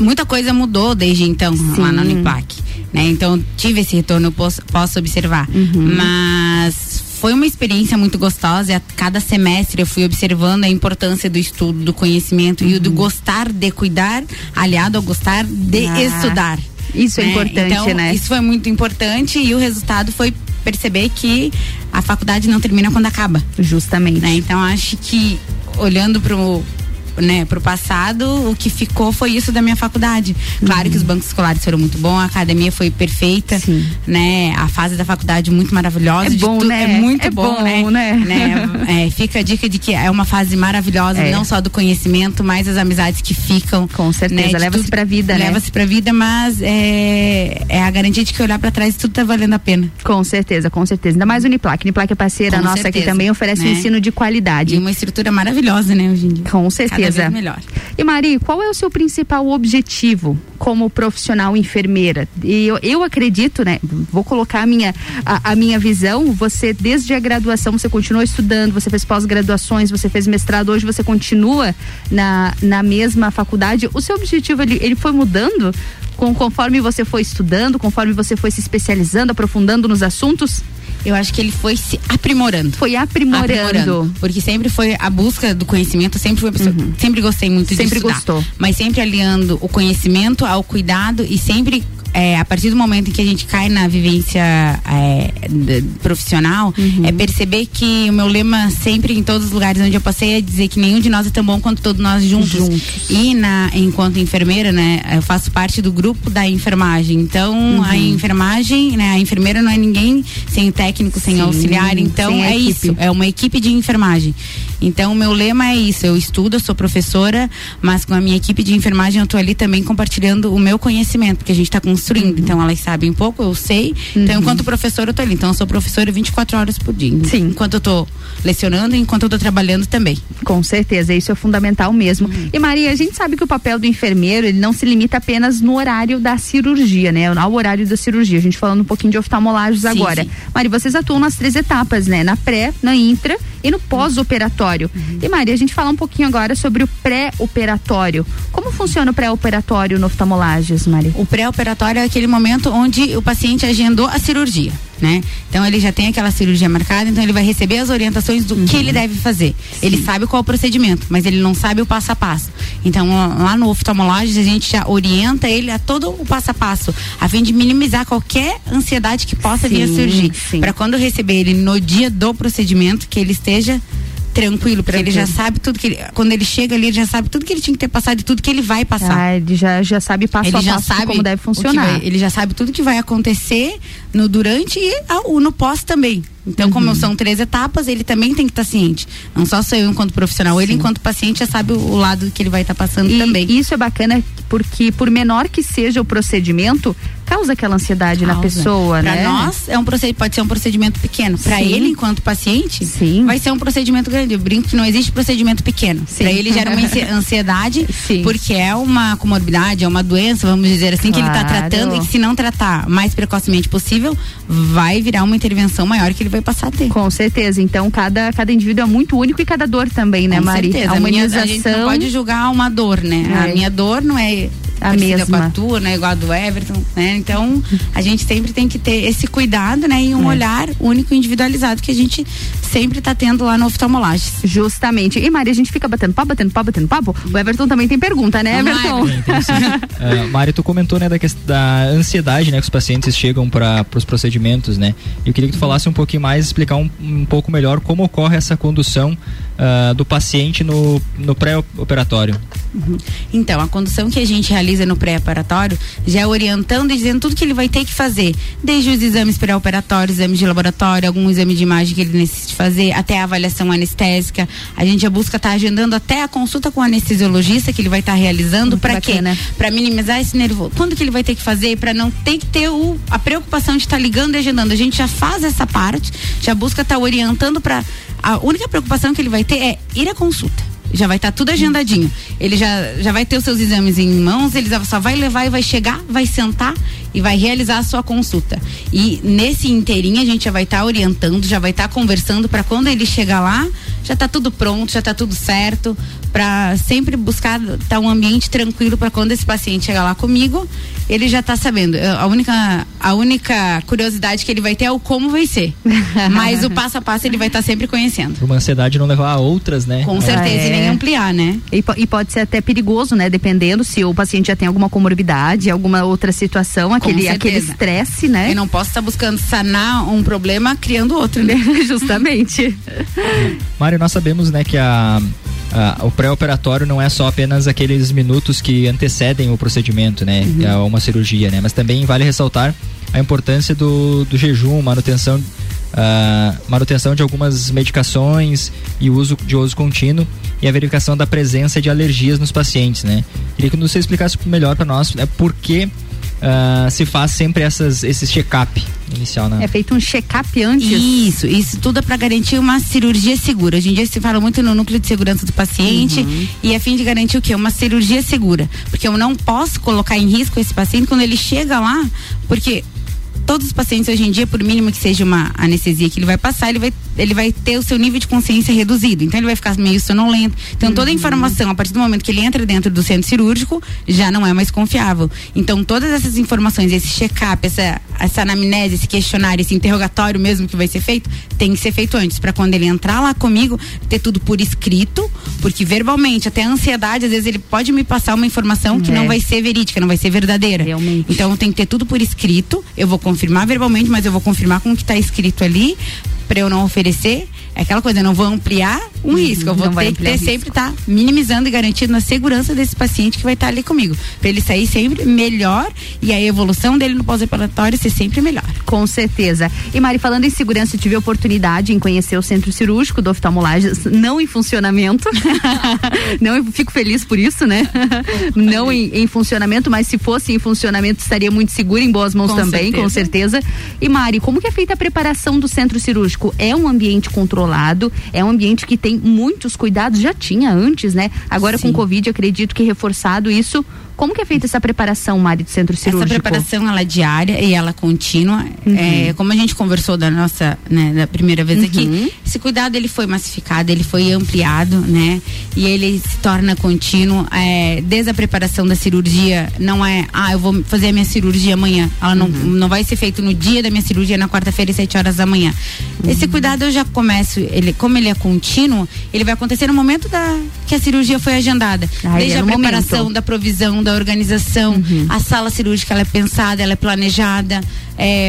muita coisa mudou desde então Sim. lá na Uniplac, né? Então tive esse retorno, posso, posso observar, Uhum. mas foi uma experiência muito gostosa. e A cada semestre eu fui observando a importância do estudo, do conhecimento e o do gostar de cuidar, aliado ao gostar de Uhum. Ah, estudar. Isso é importante, então, né? Isso foi muito importante e o resultado foi perceber que a faculdade não termina quando acaba. Justamente. Né? Então acho que olhando pro né, pro passado, o que ficou foi isso da minha faculdade. Claro que os bancos escolares foram muito bons, a academia foi perfeita, né? A fase da faculdade muito maravilhosa. É bom, tu- né? É muito É bom, bom, né? né? Né? É, fica a dica de que é uma fase maravilhosa, É. não só do conhecimento, mas as amizades que ficam. Com certeza, né, leva-se pra vida, né? Leva-se pra vida, mas é, é a garantia de que olhar pra trás tudo tá valendo a pena. Com certeza, com certeza. Ainda mais Uniplac. Uniplac é parceira Com nossa aqui certeza, também, oferece um né? ensino de qualidade. E uma estrutura maravilhosa, né, hoje em dia. Com Cada certeza. melhor. E Mari, qual é o seu principal objetivo como profissional enfermeira? E eu, eu acredito, né? Vou colocar a minha, a, a minha visão. Você, desde a graduação, você continuou estudando, você fez pós-graduações, você fez mestrado, hoje você continua na, na mesma faculdade. O seu objetivo, ele, ele foi mudando com, conforme você foi estudando, conforme você foi se especializando, aprofundando nos assuntos? Eu acho que ele foi se aprimorando. Foi aprimorando. Porque sempre foi a busca do conhecimento, sempre foi pessoa, sempre gostei muito de Uhum. Sempre estudar. gostou. Mas sempre aliando o conhecimento ao cuidado e sempre é, a partir do momento em que a gente cai na vivência é, profissional, Uhum. é perceber que o meu lema sempre em todos os lugares onde eu passei é dizer que nenhum de nós é tão bom quanto todos nós juntos. E na enquanto enfermeira, né, eu faço parte do grupo da enfermagem. Então, a Uhum. enfermagem, né, a enfermeira não é ninguém sem técnico, sem Sim, auxiliar. Então, sem a é equipe. isso. É uma equipe de enfermagem. Então, o meu lema é isso. Eu estudo, eu sou professora, mas com a minha equipe de enfermagem eu tô ali também compartilhando o meu conhecimento, porque a gente está construindo. Então, elas sabem um pouco, eu sei. Então, Uhum. enquanto professora, eu tô ali. Então, eu sou professora 24 horas por dia. Sim. Enquanto eu tô lecionando e enquanto eu tô trabalhando também. Com certeza, isso é fundamental mesmo. E Maria, a gente sabe que o papel do enfermeiro, ele não se limita apenas no horário da cirurgia, né? Ao horário da cirurgia. A gente falando um pouquinho de oftalmolagens agora. sim. Maria, vocês atuam nas três etapas, né? Na pré, na intra e no pós-operatório. E Maria, a gente fala um pouquinho agora sobre o pré-operatório. Como funciona o pré-operatório no oftalmolages, Maria? O pré-operatório é aquele momento onde o paciente agendou a cirurgia, né? Então ele já tem aquela cirurgia marcada, então ele vai receber as orientações do que ele deve fazer. Ele sabe qual é o procedimento, mas ele não sabe o passo a passo. Então lá no oftalmologista a gente já orienta ele a todo o passo a passo, a fim de minimizar qualquer ansiedade que possa vir a Sim, surgir, sim. para quando receber ele no dia do procedimento que ele esteja tranquilo, porque ele já sabe tudo que ele, quando ele chega ali, ele já sabe tudo que ele tinha que ter passado e tudo que ele vai passar. Ah, ele já, já sabe passo ele a já passo sabe como deve funcionar. vai- ele já sabe tudo que vai acontecer no durante e ao- no pós também. Então, como são três etapas, ele também tem que estar ciente. Não só sou eu enquanto profissional, ele Sim. enquanto paciente já sabe o, o lado que ele vai estar passando E também. isso é bacana porque, por menor que seja o procedimento, causa aquela ansiedade na Causa. pessoa, pra né? nós é um procedimento, pode ser um procedimento pequeno. Para Sim. ele, enquanto paciente, vai ser um procedimento grande. Eu brinco que não existe procedimento pequeno. Para ele gera uma ansi- ansiedade, porque é uma comorbidade, é uma doença, vamos dizer assim, que ele está Claro. tratando e que se não tratar mais precocemente possível, vai virar uma intervenção maior que ele vai passar a ter. Com certeza. Então, cada, cada indivíduo é muito único e cada dor também, né, Com Mari? certeza. A A, minha, a gente humanização. não pode julgar uma dor, né? É. A minha dor não é A mesma. com a tua, não é igual a do Everton, né? Então, a gente sempre tem que ter esse cuidado, né? E um É. olhar único e individualizado que a gente sempre tá tendo lá no oftalmolages. Justamente. E Mari, a gente fica batendo papo, batendo papo, batendo papo. O Everton também tem pergunta, né, Vamos lá, Everton? Ah, Mari, tu comentou né, da, da ansiedade né, que os pacientes chegam para os procedimentos, né? E eu queria que tu falasse um pouquinho mais, explicar um, um pouco melhor como ocorre essa condução ah, do paciente no, no pré-operatório. Uhum. Então, a condução que a gente realiza no pré-operatório já é orientando e dizendo tudo que ele vai ter que fazer, desde os exames pré-operatórios, exames de laboratório, algum exame de imagem que ele necessite fazer, até a avaliação anestésica. A gente já busca estar agendando até a consulta com o anestesiologista que ele vai estar realizando para quê? Para minimizar esse nervoso. Quando que ele vai ter que fazer para não ter que ter o, a preocupação de estar ligando e agendando. A gente já faz essa parte, já busca estar orientando para a única preocupação que ele vai ter é ir à consulta já vai estar tudo agendadinho. Ele já, já vai ter os seus exames em mãos, ele só vai levar e vai chegar, vai sentar e vai realizar a sua consulta. E nesse inteirinho a gente já vai estar orientando, já vai estar conversando para quando ele chegar lá, já tá tudo pronto, já tá tudo certo, para sempre buscar estar um ambiente tranquilo para quando esse paciente chegar lá comigo, ele já tá sabendo. A única a única curiosidade que ele vai ter é o como vai ser. Mas o passo a passo ele vai estar sempre conhecendo. Uma ansiedade não levar a outras, né? Com certeza, e nem ampliar, né? E, e pode ser até perigoso, né? Dependendo se o paciente já tem alguma comorbidade, alguma outra situação, aquele aquele estresse, né? Eu não posso estar buscando sanar um problema criando outro, né? Justamente. Mário, nós sabemos, né, que a, a- o pré-operatório não é só apenas aqueles minutos que antecedem o procedimento, né, Uhum. a uma cirurgia, né, mas também vale ressaltar a importância do, do jejum, manutenção, ah, manutenção de algumas medicações e uso de uso contínuo e a verificação da presença de alergias nos pacientes, né. Queria que você explicasse melhor para nós, né, por que ah, se faz sempre essas, esse check-up inicial, né? É feito um check-up antes. Isso, isso tudo é para garantir uma cirurgia segura. Hoje em dia se fala muito no núcleo de segurança do paciente Uhum. e a fim de garantir o quê? Uma cirurgia segura. Porque eu não posso colocar em risco esse paciente quando ele chega lá, porque todos os pacientes hoje em dia, por mínimo que seja uma anestesia que ele vai passar, ele vai, ele vai ter o seu nível de consciência reduzido. Então ele vai ficar meio sonolento. Então toda a Uhum. informação, a partir do momento que ele entra dentro do centro cirúrgico, já não é mais confiável. Então todas essas informações, esse check-up, essa, essa anamnese, esse questionário, esse interrogatório mesmo que vai ser feito, tem que ser feito antes, para quando ele entrar lá comigo, ter tudo por escrito, porque verbalmente, até a ansiedade, às vezes ele pode me passar uma informação que É. não vai ser verídica, não vai ser verdadeira. Realmente. Então tem que ter tudo por escrito. Eu vou confirmar verbalmente, mas eu vou confirmar com o que está escrito ali para eu não oferecer. É aquela coisa, eu não vou ampliar um risco. Eu vou ter que ter sempre estar minimizando e garantindo a segurança desse paciente que vai estar ali comigo. Para ele sair sempre melhor e a evolução dele no pós-operatório ser sempre melhor. Com certeza. E Mari, falando em segurança, eu tive a oportunidade em conhecer o centro cirúrgico do oftalmolages, não em funcionamento. não, eu fico feliz por isso, né? não em, em funcionamento, mas se fosse em funcionamento, estaria muito seguro em boas mãos Com também, com certeza. E Mari, como que é feita a preparação do centro cirúrgico? É um ambiente controlado, é um ambiente que tem muitos cuidados, já tinha antes, né? Agora com Sim. Covid, acredito que reforçado isso. Como que é feita essa preparação, Mari, do centro cirúrgico? Essa preparação ela é diária e ela contínua. Uhum. É, como a gente conversou da nossa, né, da primeira vez Uhum. aqui, esse cuidado ele foi massificado, ele foi ampliado, né? E ele se torna contínuo. É, desde a preparação da cirurgia, não é, ah, eu vou fazer a minha cirurgia amanhã. Ela não, Uhum. não vai ser feito no dia da minha cirurgia, na quarta-feira, às 7 horas da manhã. Uhum. Esse cuidado eu já começo, ele, como ele é contínuo, ele vai acontecer no momento da, que a cirurgia foi agendada. Ah, desde é a preparação momento. da provisão, da organização, a sala cirúrgica ela é pensada, ela é planejada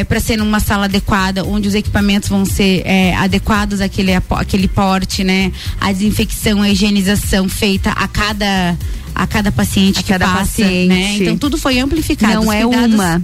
para ser numa sala adequada, onde os equipamentos vão ser é, adequados àquele, àquele porte, né? A desinfecção, a higienização feita a cada a cada paciente A que cada passa, paciente. né? Então tudo foi amplificado. Não é uma.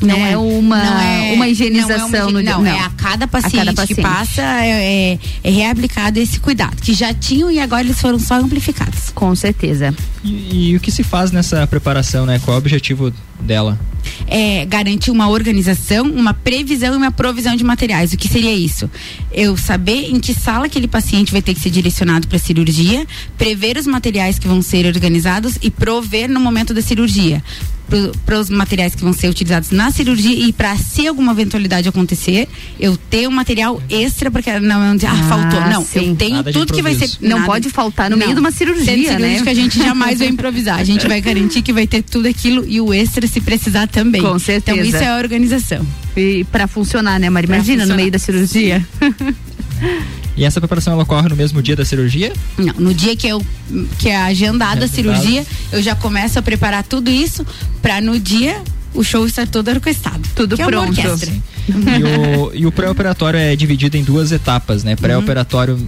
Não né? é uma, Não é- uma higienização não é uma no dia. não, é a cada paciente, que passa é, é, é reaplicado esse cuidado, que já tinham e agora eles foram só amplificados. Com certeza. E, e o que se faz nessa preparação, né? Qual é o objetivo dela? é, garantir uma organização, uma previsão e uma provisão de materiais. O que seria isso? Eu saber em que sala aquele paciente vai ter que ser direcionado para cirurgia, prever os materiais que vão ser organizados e prover no momento da cirurgia. Para os materiais que vão ser utilizados na cirurgia e para se alguma eventualidade acontecer, eu ter um material extra porque não é onde ah, Ah, faltou. Não, sim. eu tenho tudo que vai ser. Não nada- pode faltar no meio Não. de uma cirurgia, Sendo né? cirúrgica, a gente jamais vai improvisar. A gente vai garantir que vai ter tudo aquilo e o extra se precisar também. Com certeza. Então isso é a organização. E para funcionar, né, Mari? Pra Imagina no funcionar. meio da cirurgia. E essa preparação ela ocorre no mesmo dia da cirurgia? Não, no dia que eu que é agendada a Agendado. cirurgia, eu já começo a preparar tudo isso para no dia o show estar todo orquestrado. Tudo que É uma pronto. orquestra. E o, o pré-operatório é dividido em duas etapas, né? Pré-operatório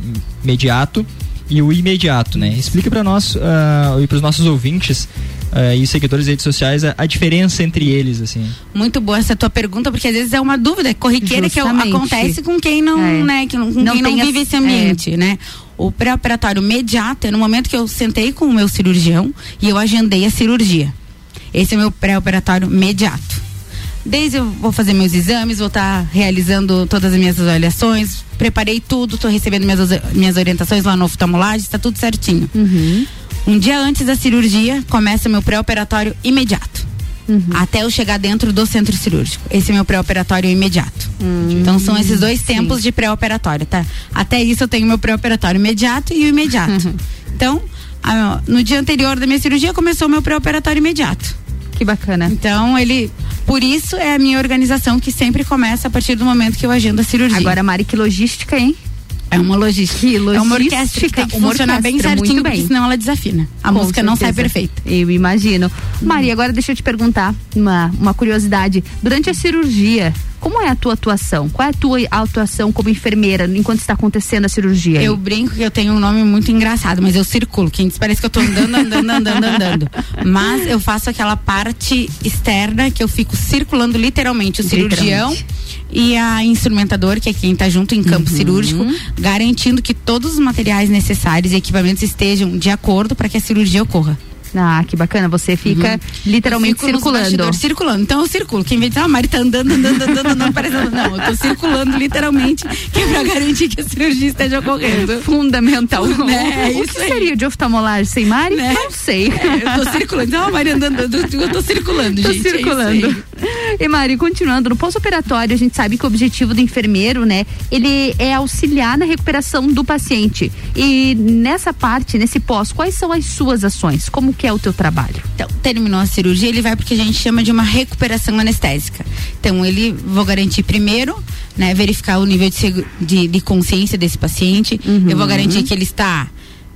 imediato e o imediato, né? Explica para nós ah, e para os nossos ouvintes ah, e seguidores das redes sociais a, a diferença entre eles, assim. Muito boa essa tua pergunta, porque às vezes é uma dúvida corriqueira que Justamente. acontece com quem não, É. né, que com Não quem não vive esse ambiente, né? O pré-operatório imediato é no momento que eu sentei com o meu cirurgião e eu agendei a cirurgia. Esse é o meu pré-operatório imediato. Desde eu vou fazer meus exames, vou estar realizando todas as minhas avaliações, preparei tudo, estou recebendo minhas, minhas orientações lá no oftalmolagem, está tudo certinho. Um dia antes da cirurgia, começa meu pré-operatório imediato. Até eu chegar dentro do centro cirúrgico. Esse é meu pré-operatório imediato. Então são esses dois tempos de pré-operatório, tá? Até isso eu tenho meu pré-operatório imediato e o imediato. Então, a- no dia anterior da minha cirurgia começou o meu pré-operatório imediato. Que bacana. Então, ele. Por isso é a minha organização que sempre começa a partir do momento que eu agendo a cirurgia. Agora, Mari, que logística, hein? É uma logística. Que É uma orquestra que tem que uma funcionar bem certinho, muito porque bem. senão ela desafina. A Com música não sai certeza. perfeita. Eu imagino. Maria, agora deixa eu te perguntar uma, uma curiosidade. Durante a cirurgia, como é a tua atuação? Qual é a tua atuação como enfermeira enquanto está acontecendo a cirurgia? aí? Eu brinco que eu tenho um nome muito engraçado, mas eu circulo. Quem diz parece que eu tô andando, andando, andando, andando. Mas eu faço aquela parte externa que eu fico circulando literalmente o cirurgião e a instrumentador, que é quem está junto em campo cirúrgico, garantindo que todos os materiais necessários e equipamentos estejam de acordo para que a cirurgia ocorra. Ah, que bacana. Você fica literalmente fico nos circulando. circulando. Então eu circulo. Quem vem dizer, ah, a Mari tá andando, andando, andando, andando, parecendo. Não, eu tô circulando literalmente, que é pra garantir que a cirurgia esteja ocorrendo. Fundamental. Né? É o que seria de oftalmolagem sem Mari? Não sei. É, eu tô circulando. Então a Mari andando, andando, eu tô circulando, Tô gente. é circulando. E Mari, continuando, no pós-operatório, a gente sabe que o objetivo do enfermeiro, né, ele é auxiliar na recuperação do paciente. E nessa parte, nesse pós, quais são as suas ações? Como que é o teu trabalho? Então, terminou a cirurgia, ele vai porque a gente chama de uma recuperação anestésica. Então, ele vou garantir primeiro, né, verificar o nível de, de, de consciência desse paciente. Eu vou garantir que ele está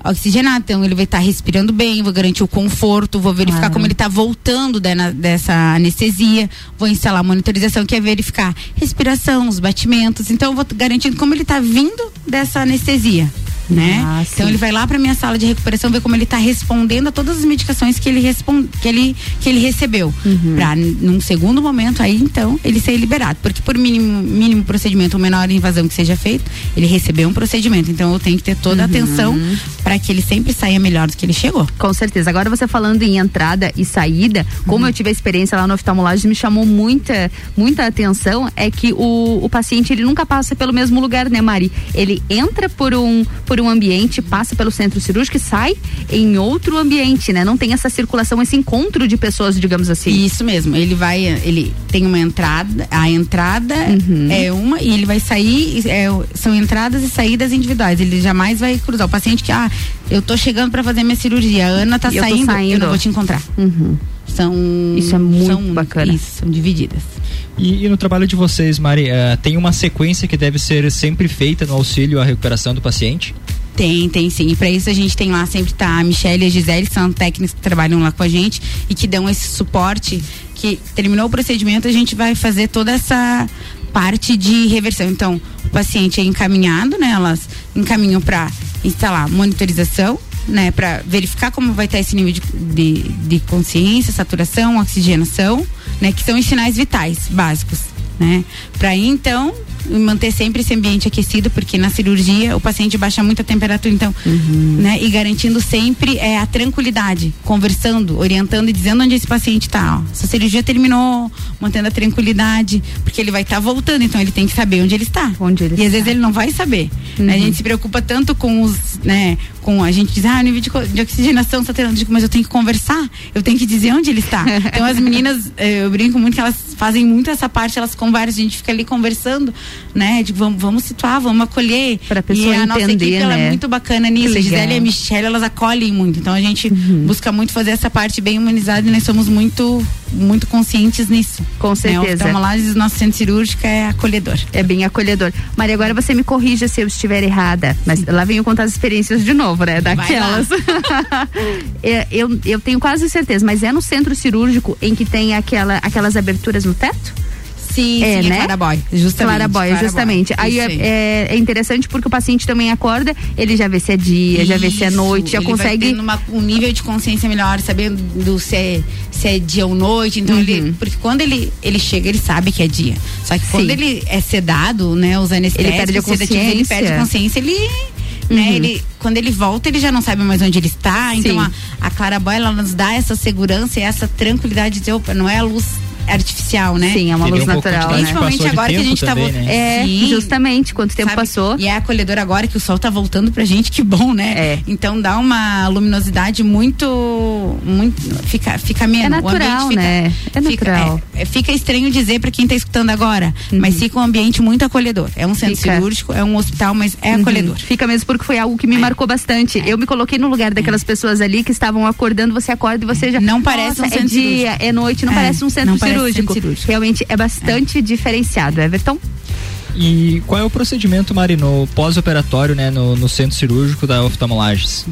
oxigenado, então ele vai estar respirando bem, vou garantir o conforto, vou verificar como ele está voltando da- na- dessa anestesia, vou instalar a monitorização que é verificar respiração, os batimentos, então eu vou garantindo como ele está vindo dessa anestesia. Né? Ah, então ele vai lá para minha sala de recuperação ver como ele está respondendo a todas as medicações que ele respon- que ele que ele recebeu Uhum. para num segundo momento aí então ele ser liberado porque por mínimo mínimo procedimento ou menor invasão que seja feito ele recebeu um procedimento então eu tenho que ter toda a atenção para que ele sempre saia melhor do que ele chegou Com certeza. Agora você falando em entrada e saída, como eu tive a experiência lá no oftalmologista, me chamou muita, muita atenção é que o, o paciente ele nunca passa pelo mesmo lugar, né, Mari? Ele entra por um por um ambiente, passa pelo centro cirúrgico e sai em outro ambiente, né? Não tem essa circulação, esse encontro de pessoas, digamos assim. Isso mesmo, ele vai, ele tem uma entrada, a entrada Uhum. é uma e ele vai sair, é, são entradas e saídas individuais. Ele jamais vai cruzar. O paciente que, ah, eu tô chegando para fazer minha cirurgia, a Ana tá E eu tô saindo, eu saindo. não vou te encontrar. Uhum. São Isso é muito são, bacana. Isso, são divididas. E, e no trabalho de vocês, Mari, eh, tem uma sequência que deve ser sempre feita no auxílio à recuperação do paciente? Tem, tem sim. E para isso a gente tem lá sempre tá a Michelle e a Gisele, são técnicos que trabalham lá com a gente e que dão esse suporte que terminou o procedimento, a gente vai fazer toda essa parte de reversão. Então, o paciente é encaminhado, né? Elas encaminham para instalar monitorização, né? Para verificar como vai estar esse nível de, de, de consciência, saturação, oxigenação, né? Que são os sinais vitais básicos, né? Para então manter sempre esse ambiente aquecido, porque na cirurgia o paciente baixa muito a temperatura, então, né? E garantindo sempre é, a tranquilidade, conversando, orientando e dizendo onde esse paciente está. Essa cirurgia terminou, mantendo a tranquilidade, porque ele vai estar voltando, então ele tem que saber onde ele está. Onde ele e às vezes ele não vai saber. né? A gente se preocupa tanto com os, né? Com a gente diz, ah, o nível de, de oxigenação está tendo, mas eu tenho que conversar, eu tenho que dizer onde ele está. Então as meninas, eh, eu brinco muito que elas fazem muito essa parte, elas conversam, a gente fica ali conversando, né? De vamos, vamos situar, vamos acolher. Pra pessoa e a nossa entender, equipe ela né? é muito bacana nisso. A Gisele e a Michelle, elas acolhem muito. Então a gente Uhum. busca muito fazer essa parte bem humanizada e nós somos muito, muito conscientes nisso. Com Né? certeza. O oftalmologista do nosso centro cirúrgico é acolhedor. É bem acolhedor. Maria, agora você me corrija se eu estiver errada. Mas lá venho contar as experiências de novo, né? Daquelas. É, eu, eu tenho quase certeza, mas é no centro cirúrgico em que tem aquela, aquelas aberturas no teto? Sim, é, sim, é né? Claraboy, justamente, Claraboy, Claraboy. justamente. Aí Isso é, é- é interessante porque o paciente também acorda, ele já vê se é dia, já vê se é Isso, noite, já ele vai consegue. tendo uma- um nível de consciência melhor, sabendo se é, se é dia ou noite. Então Uhum. ele. Porque quando ele, ele chega, ele sabe que é dia. Só que quando Sim. ele é sedado, né? Os anestésicos, Ele perde a sedativos, ele consciência. perde a consciência, ele. Né, Uhum. ele, quando ele volta, ele já não sabe mais onde ele está. Então Sim. a, a Claraboy ela nos dá essa segurança e essa tranquilidade de dizer, opa, não é a luz artificial, né? Sim, é uma Ele luz é um natural. né? Principalmente agora que a gente tá também, vo- né? É, Sim. justamente, quanto tempo Sabe? passou. E é acolhedor agora que o sol tá voltando pra gente, que bom, né? É. Então dá uma luminosidade muito. muito fica, fica menos. É o natural, ambiente fica- né? É fica- natural. é- é- fica estranho dizer pra quem tá escutando agora, mas fica um ambiente muito acolhedor. É um centro Fica. cirúrgico, é um hospital, mas é Uhum. acolhedor. Fica mesmo porque foi algo que me marcou bastante. Eu me coloquei no lugar daquelas pessoas ali que estavam acordando, você acorda e você já. Não parece um centro é dia, cirúrgico. é noite, não É, parece um centro não parece cirúrgico. cirúrgico. Realmente é bastante diferenciado, Everton. E qual é o procedimento, Mari, no pós-operatório, né, no, no centro cirúrgico da oftalmolages?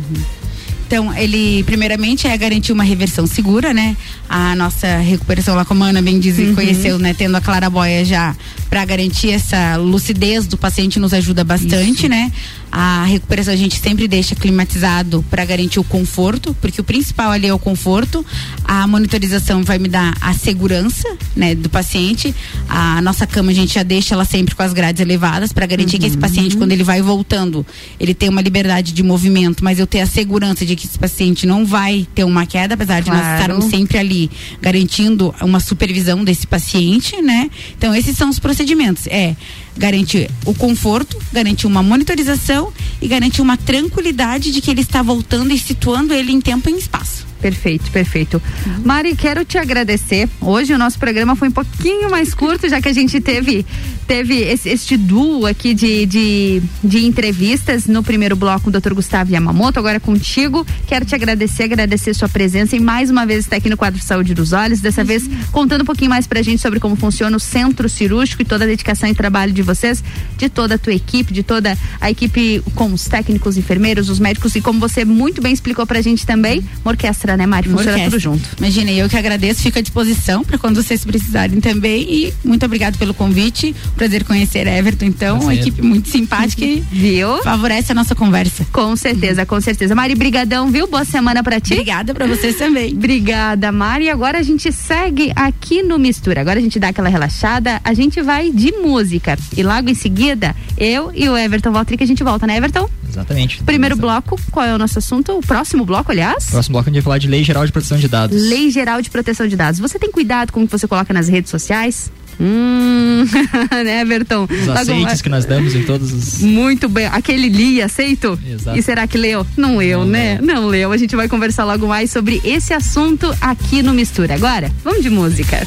Então, ele, primeiramente, é garantir uma reversão segura, né? A nossa recuperação lá, como a Ana bem diz e Uhum. conheceu, né? Tendo a claraboia já para garantir essa lucidez do paciente nos ajuda bastante, né? A recuperação a gente sempre deixa climatizado para garantir o conforto, porque o principal ali é o conforto. A monitorização vai me dar a segurança, né, do paciente. A nossa cama a gente já deixa ela sempre com as grades elevadas para garantir que esse Uhum. paciente quando ele vai voltando, ele tem uma liberdade de movimento, mas eu ter a segurança de que esse paciente não vai ter uma queda, apesar de nós Claro. estarmos sempre ali garantindo uma supervisão desse paciente, né? Então esses são os procedimentos. É garantir o conforto, garantir uma monitorização e garantir uma tranquilidade de que ele está voltando e situando ele em tempo e em espaço. Perfeito, perfeito. Mari, quero te agradecer. Hoje o nosso programa foi um pouquinho mais curto, já que a gente teve, teve esse, este duo aqui de, de, de entrevistas. No primeiro bloco, o Dr. Gustavo Yamamoto, agora contigo. Quero te agradecer, agradecer sua presença e mais uma vez estar aqui no quadro Saúde dos Olhos. Dessa vez contando um pouquinho mais pra gente sobre como funciona o centro cirúrgico e toda a dedicação e trabalho de vocês, de toda a tua equipe, de toda a equipe com os técnicos, enfermeiros, os médicos e como você muito bem explicou pra gente também, uma orquestra, né, Mari? Funciona Orquestra. tudo junto. Imagina, eu que agradeço, fico à disposição para quando vocês precisarem também. E muito obrigado pelo convite. Prazer conhecer Everton, então, uma Prazer. equipe muito simpática e viu? favorece a nossa conversa. Com certeza, com certeza. Mari, brigadão, viu? Boa semana pra ti. Obrigada pra vocês também. Obrigada, Mari. E agora a gente segue aqui no Mistura. Agora a gente dá aquela relaxada, a gente vai de música. E logo em seguida, eu e o Everton Valtric, a gente volta, né, Everton? Exatamente. Primeiro bloco, qual é o nosso assunto? O próximo bloco, aliás? Próximo bloco a gente vai falar de Lei Geral de Proteção de Dados. Lei Geral de Proteção de Dados. Você tem cuidado com o que você coloca nas redes sociais? Hum, né, Everton? Os Logo- aceites que nós damos em todos os. Muito bem. Aquele li, aceito? Exato. E será que leu? Não leu, né? Não leu. A gente vai conversar logo mais sobre esse assunto aqui no Mistura. Agora, vamos de música.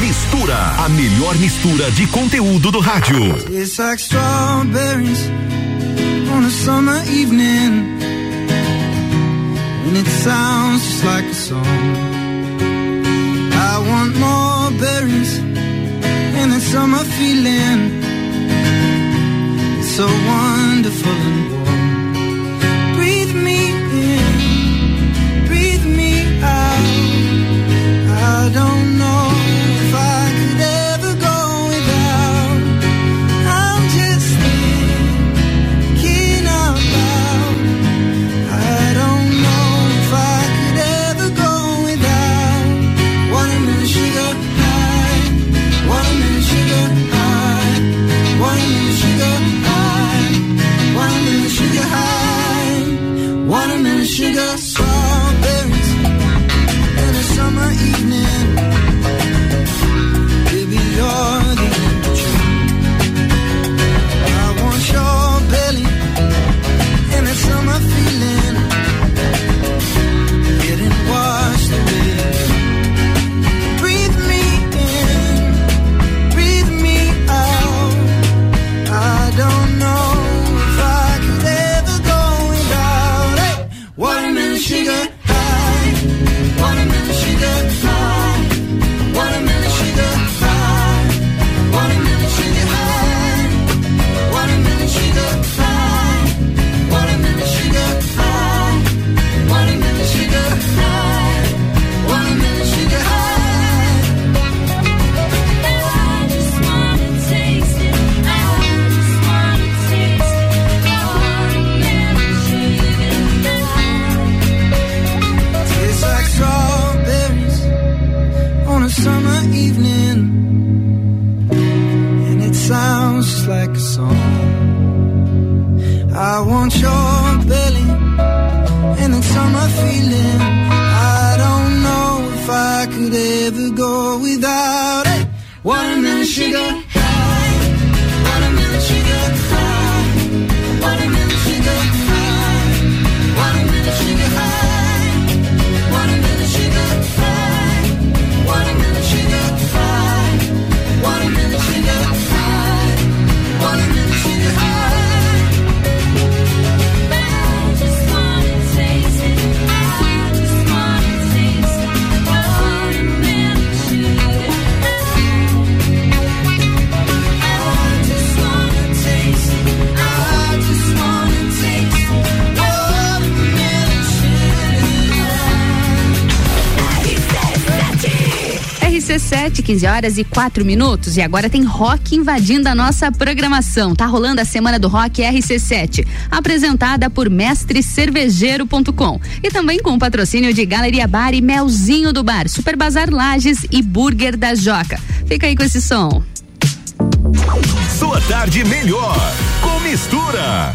Mistura, a melhor mistura de conteúdo do rádio. It's like strawberries on a summer evening. And it sounds just like a song. I want more berries and summer feeling. It's so wonderful and warm. Breathe me in, breathe me out. I don't know RC7, 15 horas e 4 minutos. E agora tem rock invadindo a nossa programação. Tá rolando a Semana do Rock RC7, apresentada por mestrecervejeiro.com. E também com o patrocínio de Galeria Bar e Melzinho do Bar, Super Bazar Lages e Burger da Joca. Fica aí com esse som. Sua tarde melhor com mistura.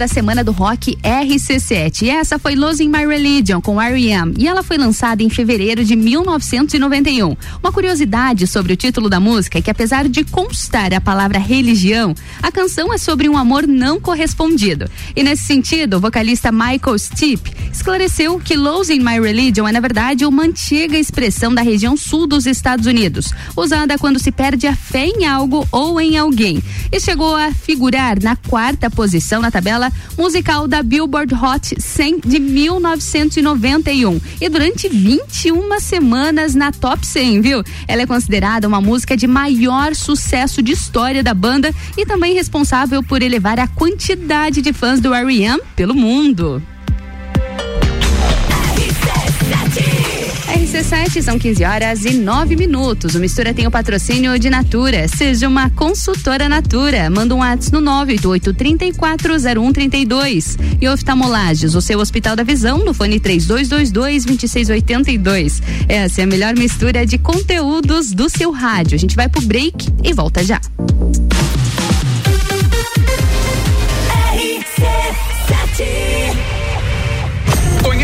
Da semana do rock RC7. E essa foi Losing My Religion com R.E.M. E ela foi lançada em fevereiro de 1991. Uma curiosidade sobre o título da música é que apesar de constar a palavra religião, a canção é sobre um amor não correspondido. E nesse sentido, o vocalista Michael Stipe esclareceu que Losing My Religion é na verdade uma antiga expressão da região sul dos Estados Unidos, usada quando se perde a fé em algo ou em alguém. E chegou a figurar na quarta posição na tabela musical da Billboard Hot 100 de 1991 e durante 21 semanas na top 100, viu? Ela é considerada uma música de maior sucesso de história da banda e também responsável por elevar a quantidade de fãs do R.E.M. pelo mundo. RC7 são 15 horas e 9 minutos. O Mistura tem o patrocínio de Natura. Seja uma consultora Natura. Manda um WhatsApp no 988-340132. E oftalmolages, o seu Hospital da Visão, no fone 3222-2682. Essa é a melhor mistura de conteúdos do seu rádio. A gente vai pro break e volta já.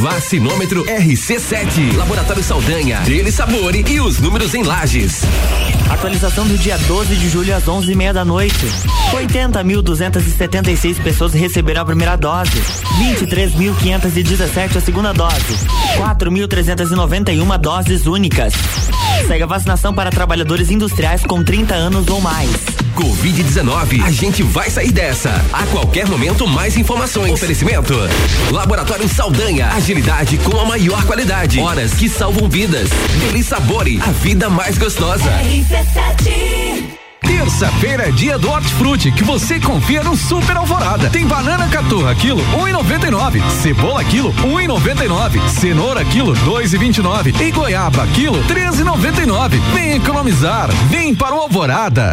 Vacinômetro RC7. Laboratório Saldanha. Dele Sabore e os números em lajes. Atualização do dia 12 de julho às 11h30 da noite. 80.276 pessoas receberam a primeira dose. 23.517 a segunda dose. 4.391 doses únicas. Segue a vacinação para trabalhadores industriais com 30 anos ou mais. Covid-19. A gente vai sair dessa. A qualquer momento, mais informações. Oferecimento. Laboratório Saldanha. Agilidade com a maior qualidade. Horas que salvam vidas. Deli Sabore. A vida mais gostosa. Terça-feira é dia do Hortifruti, que você confia no Super Alvorada. Tem banana caturra quilo 1,99, cebola quilo 1,99, cenoura quilo 2,29 e goiaba quilo 13,99. Vem economizar, vem para o Alvorada.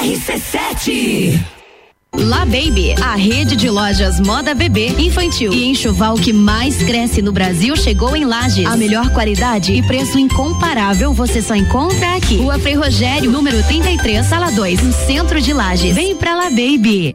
RC7 La Baby, a rede de lojas moda bebê, infantil e enxoval que mais cresce no Brasil chegou em Lages. A melhor qualidade e preço incomparável você só encontra aqui. Rua Frei Rogério, número 33, sala 2, no centro de Lages. Vem pra La Baby.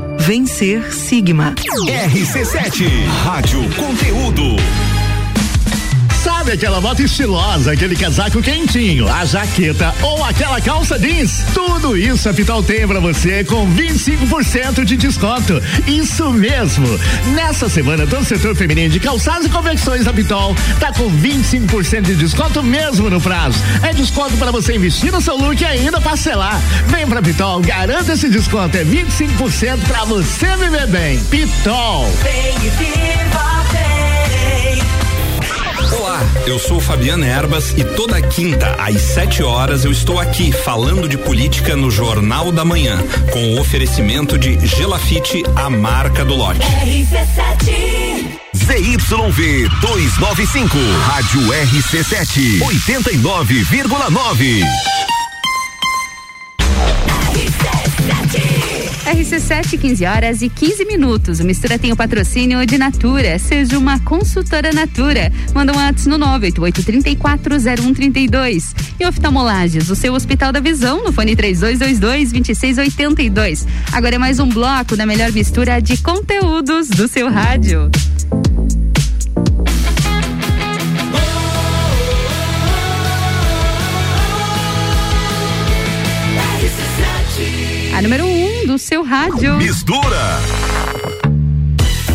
Vencer Sigma. RC7, Rádio Conteúdo. Sabe aquela moto estilosa, aquele casaco quentinho, a jaqueta ou aquela calça jeans? Tudo isso a Pitol tem pra você com 25% de desconto. Isso mesmo. Nessa semana, todo o setor feminino de calçados e convecções da Pitol tá com 25% de desconto mesmo no prazo. É desconto para você investir no seu look e ainda parcelar. Vem pra Pitol, garanta esse desconto. É 25% pra você viver bem. Pitol. Vem eu sou Fabiana Erbas e toda quinta às 7 horas eu estou aqui falando de política no Jornal da Manhã, com o oferecimento de Gelafite, a marca do lote. RC7. ZYV 295, Rádio RC7, 89,9. RC7, 15 horas e 15 minutos. O Mistura tem o patrocínio de Natura. Seja uma consultora Natura. Manda um ato no 988-340132. E oftalmolages, o seu Hospital da Visão, no fone 3222-2682. Agora é mais um bloco da melhor mistura de conteúdos do seu rádio. A número 1 um do seu rádio. Mistura.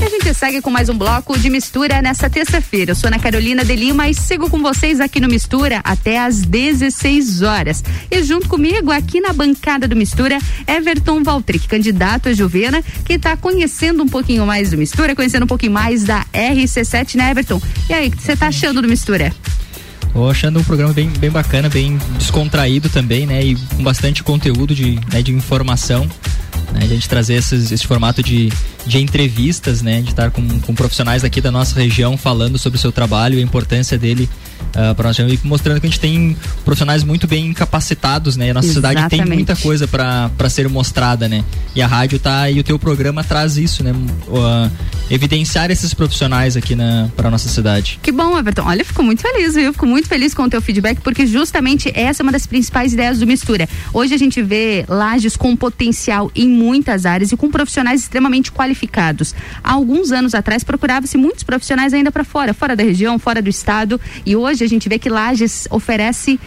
A gente segue com mais um bloco de mistura nessa terça-feira. Eu sou Ana Carolina de Lima e sigo com vocês aqui no Mistura até às 16 horas. E junto comigo, aqui na bancada do Mistura, Everton Valtric, candidato a Juvena, que está conhecendo um pouquinho mais do Mistura, conhecendo um pouquinho mais da RC7, né, Everton? E aí, o que você está achando do Mistura? Tô achando um programa bem, bem bacana, bem descontraído também, né? E com bastante conteúdo de, né, de informação. Né, a gente trazer esses, esse formato de, de entrevistas, né? De estar com, com profissionais aqui da nossa região falando sobre o seu trabalho e a importância dele uh, para nós e mostrando que a gente tem profissionais muito bem capacitados, né? E a nossa cidade tem Exatamente. muita coisa para ser mostrada, né? E a rádio tá e o teu programa traz isso, né? Uh, evidenciar esses profissionais aqui para nossa cidade. Que bom, Everton. Olha, eu fico muito feliz, viu? Fico muito feliz com o teu feedback, porque justamente essa é uma das principais ideias do Mistura. Hoje a gente vê lajes com potencial em muitas áreas e com profissionais extremamente qualificados. Há alguns anos atrás procurava-se muitos profissionais ainda para fora, fora da região, fora do estado, e hoje a gente vê que Lages oferece,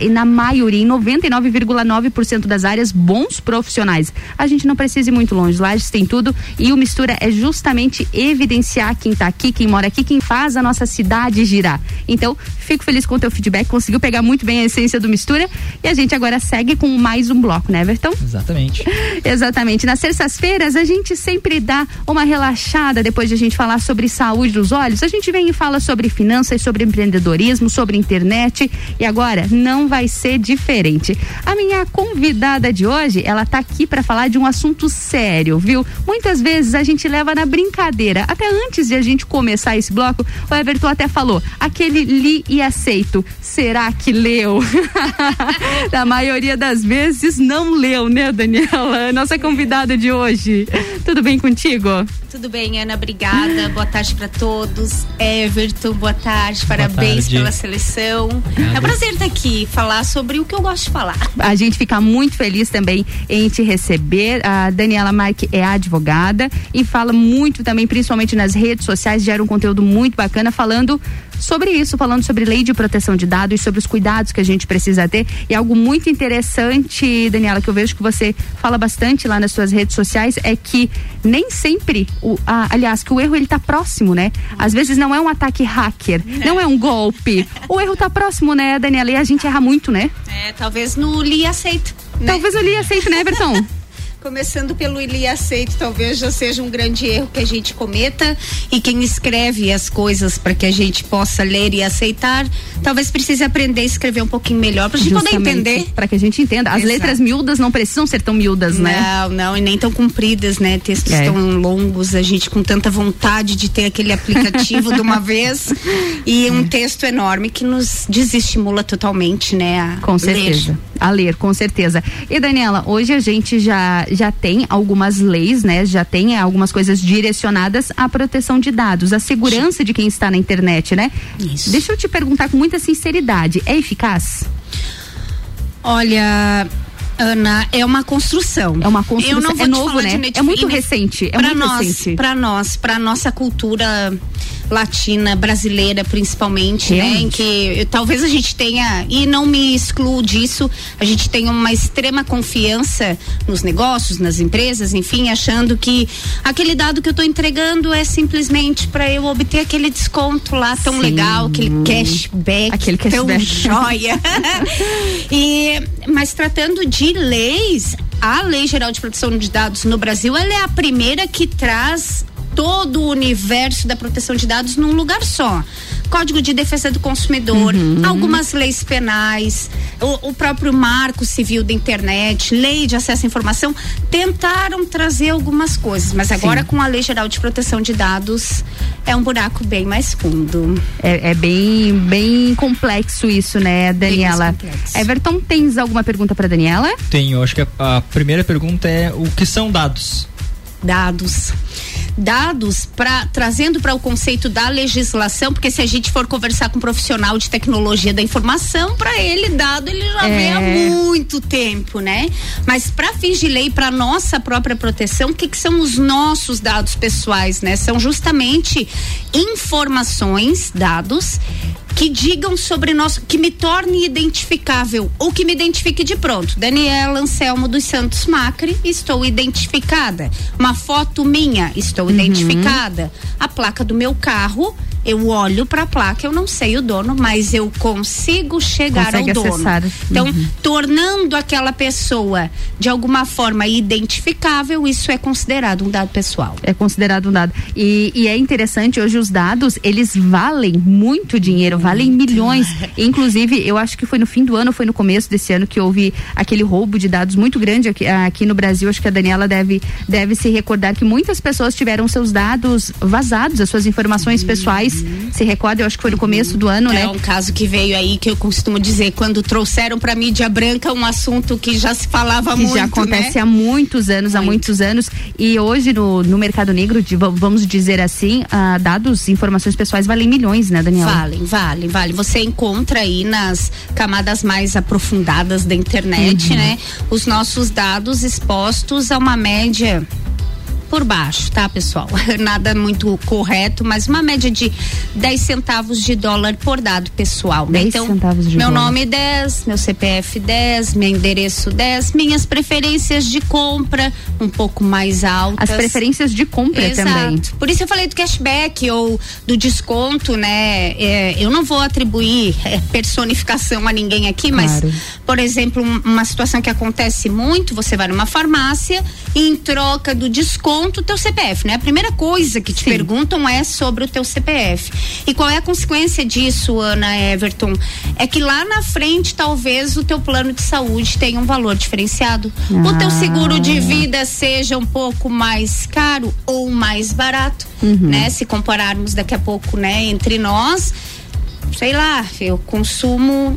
e na maioria, em 99,9% das áreas, bons profissionais. A gente não precisa ir muito longe. Lages tem tudo e o Mistura é justamente evidenciar quem está aqui, quem mora aqui, quem faz a nossa cidade girar. Então, fico feliz com o teu feedback, conseguiu pegar muito bem a essência do Mistura e a gente agora segue com mais um bloco, né, Everton? Exatamente. Exatamente. Nas terças-feiras a gente sempre dá uma relaxada depois de a gente falar sobre saúde dos olhos. A gente vem e fala sobre finanças, sobre empreendedorismo, sobre internet e agora não vai ser diferente. A minha convidada de hoje, ela tá aqui para falar de um assunto sério, viu? Muitas vezes a gente leva na brincadeira. Até antes de a gente começar esse bloco, o Everton até falou: aquele li e aceito. Será que leu? Na maioria das vezes não leu, né, Daniela? Nossa convidada de hoje. Tudo bem contigo? Tudo bem, Ana, obrigada. Boa tarde para todos. Everton, boa tarde. Parabéns tarde. pela seleção. É um prazer estar aqui falar sobre o que eu gosto de falar. A gente fica muito feliz também em te receber. A Daniela Marque é advogada e fala muito também, principalmente nas redes sociais, gera um conteúdo muito bacana falando sobre isso, falando sobre lei de proteção de dados e sobre os cuidados que a gente precisa ter. E algo muito interessante, Daniela, que eu vejo que você fala bastante lá nas suas redes sociais é que nem sempre, o, a- aliás, que o erro ele tá próximo, né? Às vezes não é um ataque hacker, não é um golpe. O erro tá próximo, né, Daniela? E a gente erra muito, né? É, talvez no li aceito. né? Talvez eu li aceito, né, Everton? Começando pelo ele aceito, talvez já seja um grande erro que a gente cometa e quem escreve as coisas para que a gente possa ler e aceitar, talvez precise aprender a escrever um pouquinho melhor para a gente poder entender. Para que a gente entenda. As Exato. letras miúdas não precisam ser tão miúdas, né? Não, não, e nem tão compridas, né? Textos É. tão longos, a gente com tanta vontade de ter aquele aplicativo de uma vez e um texto enorme que nos desestimula totalmente, né? A Com certeza. ler. A ler, com certeza. E Daniela, hoje a gente já, já tem algumas leis, né? Já tem algumas coisas direcionadas à proteção de dados, à segurança de quem está na internet, né? Isso. Deixa eu te perguntar com muita sinceridade, é eficaz? Olha, Ana, é uma construção. É uma construção. Eu não vou É te novo, falar né? Netflix. É muito recente, é muito nós, recente. Para nós, para nossa cultura latina, brasileira, principalmente, né? Em Realmente. que eu- talvez a gente tenha e não me excluo disso, a gente tem uma extrema confiança nos negócios, nas empresas, enfim, achando que aquele dado que eu estou entregando é simplesmente para eu obter aquele desconto lá tão Sim. legal, aquele cashback, Aquele tão cashback. joia. e mas tratando de leis, a Lei Geral de Proteção de Dados no Brasil, ela é a primeira que traz todo o universo da proteção de dados num lugar só. Código de Defesa do Consumidor, Uhum. algumas leis penais, o, o próprio Marco Civil da Internet, Lei de Acesso à Informação, tentaram trazer algumas coisas, mas agora Sim. com a Lei Geral de Proteção de Dados é um buraco bem mais fundo. É, é bem, bem complexo isso, né, Daniela? complexo. Everton, tens alguma pergunta para Daniela? Tenho, acho que a, a primeira pergunta é o que são dados? dados dados para trazendo para o conceito da legislação, porque se a gente for conversar com um profissional de tecnologia da informação, para ele dado ele já É. vê há muito tempo, né? Mas para fins de lei, para nossa própria proteção, o que, que são os nossos dados pessoais, né? São justamente informações, dados que digam sobre nós, que me torne identificável ou que me identifique de pronto. Daniela Anselmo dos Santos Macri, estou identificada. Uma foto minha, estou identificada. A placa do meu carro, eu olho para a placa, eu não sei o dono, mas eu consigo chegar Consegue ao dono. acessar. Então, Uhum. tornando aquela pessoa de alguma forma identificável, isso é considerado um dado pessoal. É considerado um dado. E, e é interessante, hoje os dados, eles valem muito dinheiro, valem milhões. Inclusive, eu acho que foi no fim do ano, foi no começo desse ano que houve aquele roubo de dados muito grande aqui, aqui no Brasil. Acho que a Daniela deve, deve se recordar que muitas pessoas tiveram seus dados vazados, as suas informações pessoais. Se recorda, eu acho que foi no começo do ano, é né? um caso que veio aí que eu costumo dizer quando trouxeram para mídia branca um assunto que já se falava que muito, já acontece né? há muitos anos, há muitos anos. E hoje no, no mercado negro, de- va- vamos dizer assim, ah, dados, informações pessoais valem milhões, né, Daniela? Valem, valem, valem. Você encontra aí nas camadas mais aprofundadas da internet, Uhum. né? Os nossos dados expostos a uma média por baixo, tá, pessoal? Nada muito correto, mas uma média de 10 centavos de dólar por dado pessoal, né? 10 Então, centavos de meu dólar. nome 10, meu CPF 10, meu endereço 10, minhas preferências de compra um pouco mais altas. As preferências de compra Exato. também. Por isso eu falei do cashback ou do desconto, né? É, eu não vou atribuir é, personificação a ninguém aqui, mas, Claro. por exemplo, um- uma situação que acontece muito, você vai numa farmácia e em troca do desconto, o teu CPF, né? A primeira coisa que te perguntam é sobre o teu CPF. E qual é a consequência disso, Ana Everton? É que lá na frente, talvez, o teu plano de saúde tenha um valor diferenciado. O teu seguro de vida seja um pouco mais caro ou mais barato, Uhum. né? Se compararmos daqui a pouco, né, entre nós, sei lá, eu consumo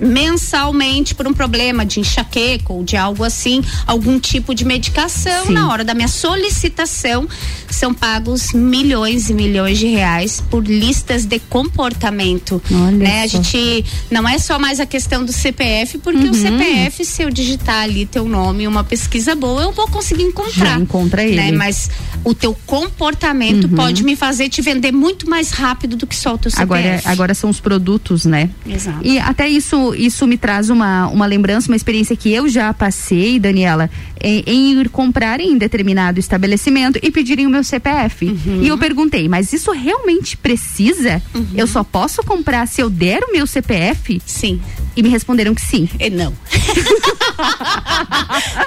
mensalmente por um problema de enxaqueca ou de algo assim, algum tipo de medicação, Sim. na hora da minha solicitação, são pagos milhões e milhões de reais por listas de comportamento. Olha né? A só. gente não é só mais a questão do CPF, porque Uhum. o CPF, se eu digitar ali teu nome uma pesquisa boa, eu vou conseguir encontrar. Já encontra ele. Né? Mas o teu comportamento Uhum. pode me fazer te vender muito mais rápido do que só o teu CPF. Agora, agora são os produtos, né? Exato. E até isso, isso me traz uma, uma lembrança, uma experiência que eu já passei, Daniela, em, em ir comprar em determinado estabelecimento e pedirem o meu CPF. Uhum. E eu perguntei, mas isso realmente precisa? Eu só posso comprar se eu der o meu CPF? Sim. E me responderam que sim. E não.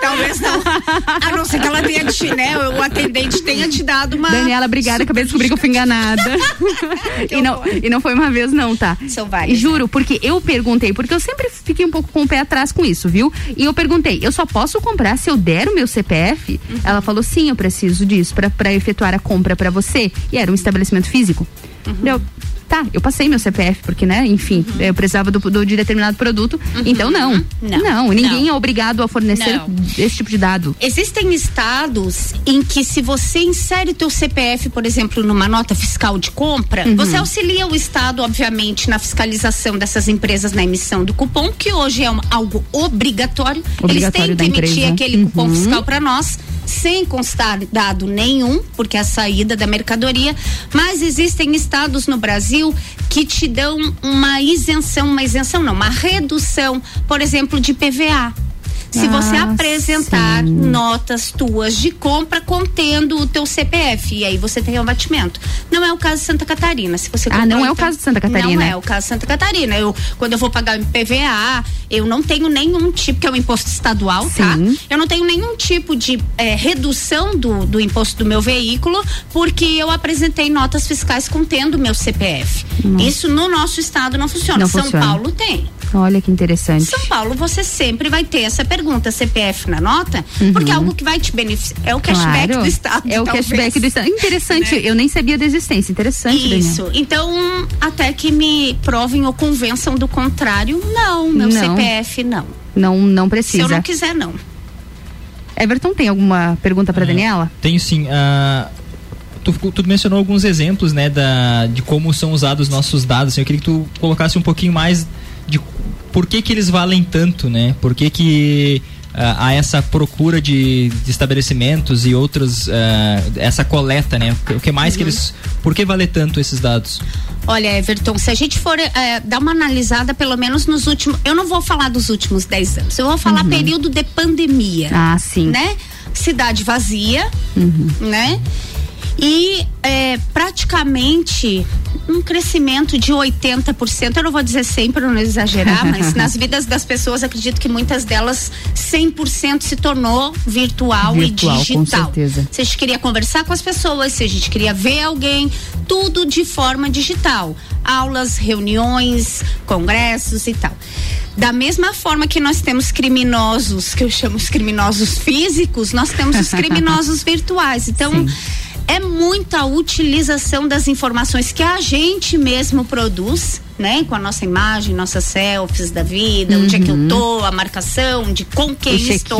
Talvez não. A não ser que ela tenha te, né? O atendente tenha te dado uma. Daniela, obrigada, acabei de descobrir que eu fui enganada. e, não, e não foi uma vez, não, tá? São várias. Juro, porque eu perguntei, porque eu sempre fiquei um pouco com o pé atrás com isso, viu? E eu perguntei, eu só posso comprar se eu der o meu CPF? Uhum. Ela falou, sim, eu preciso disso pra efetuar a compra pra você. E era um estabelecimento físico. Uhum. Eu, tá, eu passei meu CPF, porque, né, enfim, eu precisava do, do- de determinado produto. Então, não. Uhum. Não, ninguém não. é obrigado a fornecer Não. esse tipo de dado. Existem estados em que se você insere teu CPF, por exemplo, numa nota fiscal de compra, Uhum. você auxilia o estado, obviamente, na fiscalização dessas empresas na emissão do cupom, que hoje é um- algo obrigatório. Obrigatório Eles têm que emitir empresa. aquele cupom Uhum. fiscal para nós. Sem constar dado nenhum, porque é a saída da mercadoria, mas existem estados no Brasil que te dão uma isenção, uma isenção não, uma redução, por exemplo, de PVA. Se você Ah, apresentar notas tuas de compra contendo o teu CPF, e aí você tem abatimento. Não é o caso de Santa Catarina. Se você Ah, não é o caso de Santa Catarina. Não é o caso de Santa Catarina. Eu, quando eu vou pagar o PVA, eu não tenho nenhum tipo, que é um imposto estadual, tá? Eu não tenho nenhum tipo de eh, redução do, do imposto do meu veículo, porque eu apresentei notas fiscais contendo o meu CPF. Isso no nosso estado não funciona. Não São funciona. Paulo tem. Olha que interessante. São Paulo, você sempre vai ter essa pergunta CPF na nota, Uhum. porque é algo que vai te beneficiar. É o cashback Claro. do Estado. É o talvez. cashback do Estado. Interessante, eu nem sabia da existência. Interessante, Isso. Daniela. Então, até que me provem ou convençam do contrário, não, meu Não. CPF não. Não, não Se precisa. eu não quiser, não. Everton, tem alguma pergunta pra Daniela? Tenho sim. ah, tu, tu mencionou alguns exemplos, né, da, de como são usados os nossos dados. assim, eu queria que tu colocasse um pouquinho mais por que que eles valem tanto, né? Por que que ah, há essa procura de, de estabelecimentos e outros, ah, essa coleta, né? O que mais que Uhum. eles... Por que vale tanto esses dados? Olha, Everton, se a gente for eh, dar uma analisada, pelo menos nos últimos. Eu não vou falar dos últimos 10 anos, eu vou falar Uhum. período de pandemia. Ah, sim. Né? Cidade vazia, Uhum. né? E eh, praticamente um crescimento de 80%. Eu não vou dizer 100 para não exagerar, mas nas vidas das pessoas, acredito que muitas delas 100% se tornou virtual, Virtual, e com digital. certeza. Se a gente queria conversar com as pessoas, se a gente queria ver alguém, tudo de forma digital. Aulas, reuniões, congressos e tal. Da mesma forma que nós temos criminosos, que eu chamo os criminosos físicos, nós temos os criminosos virtuais. Então, é muita utilização das informações que a gente mesmo produz, né? Com a nossa imagem, nossas selfies da vida, onde é que eu tô, a marcação, de com quem estou,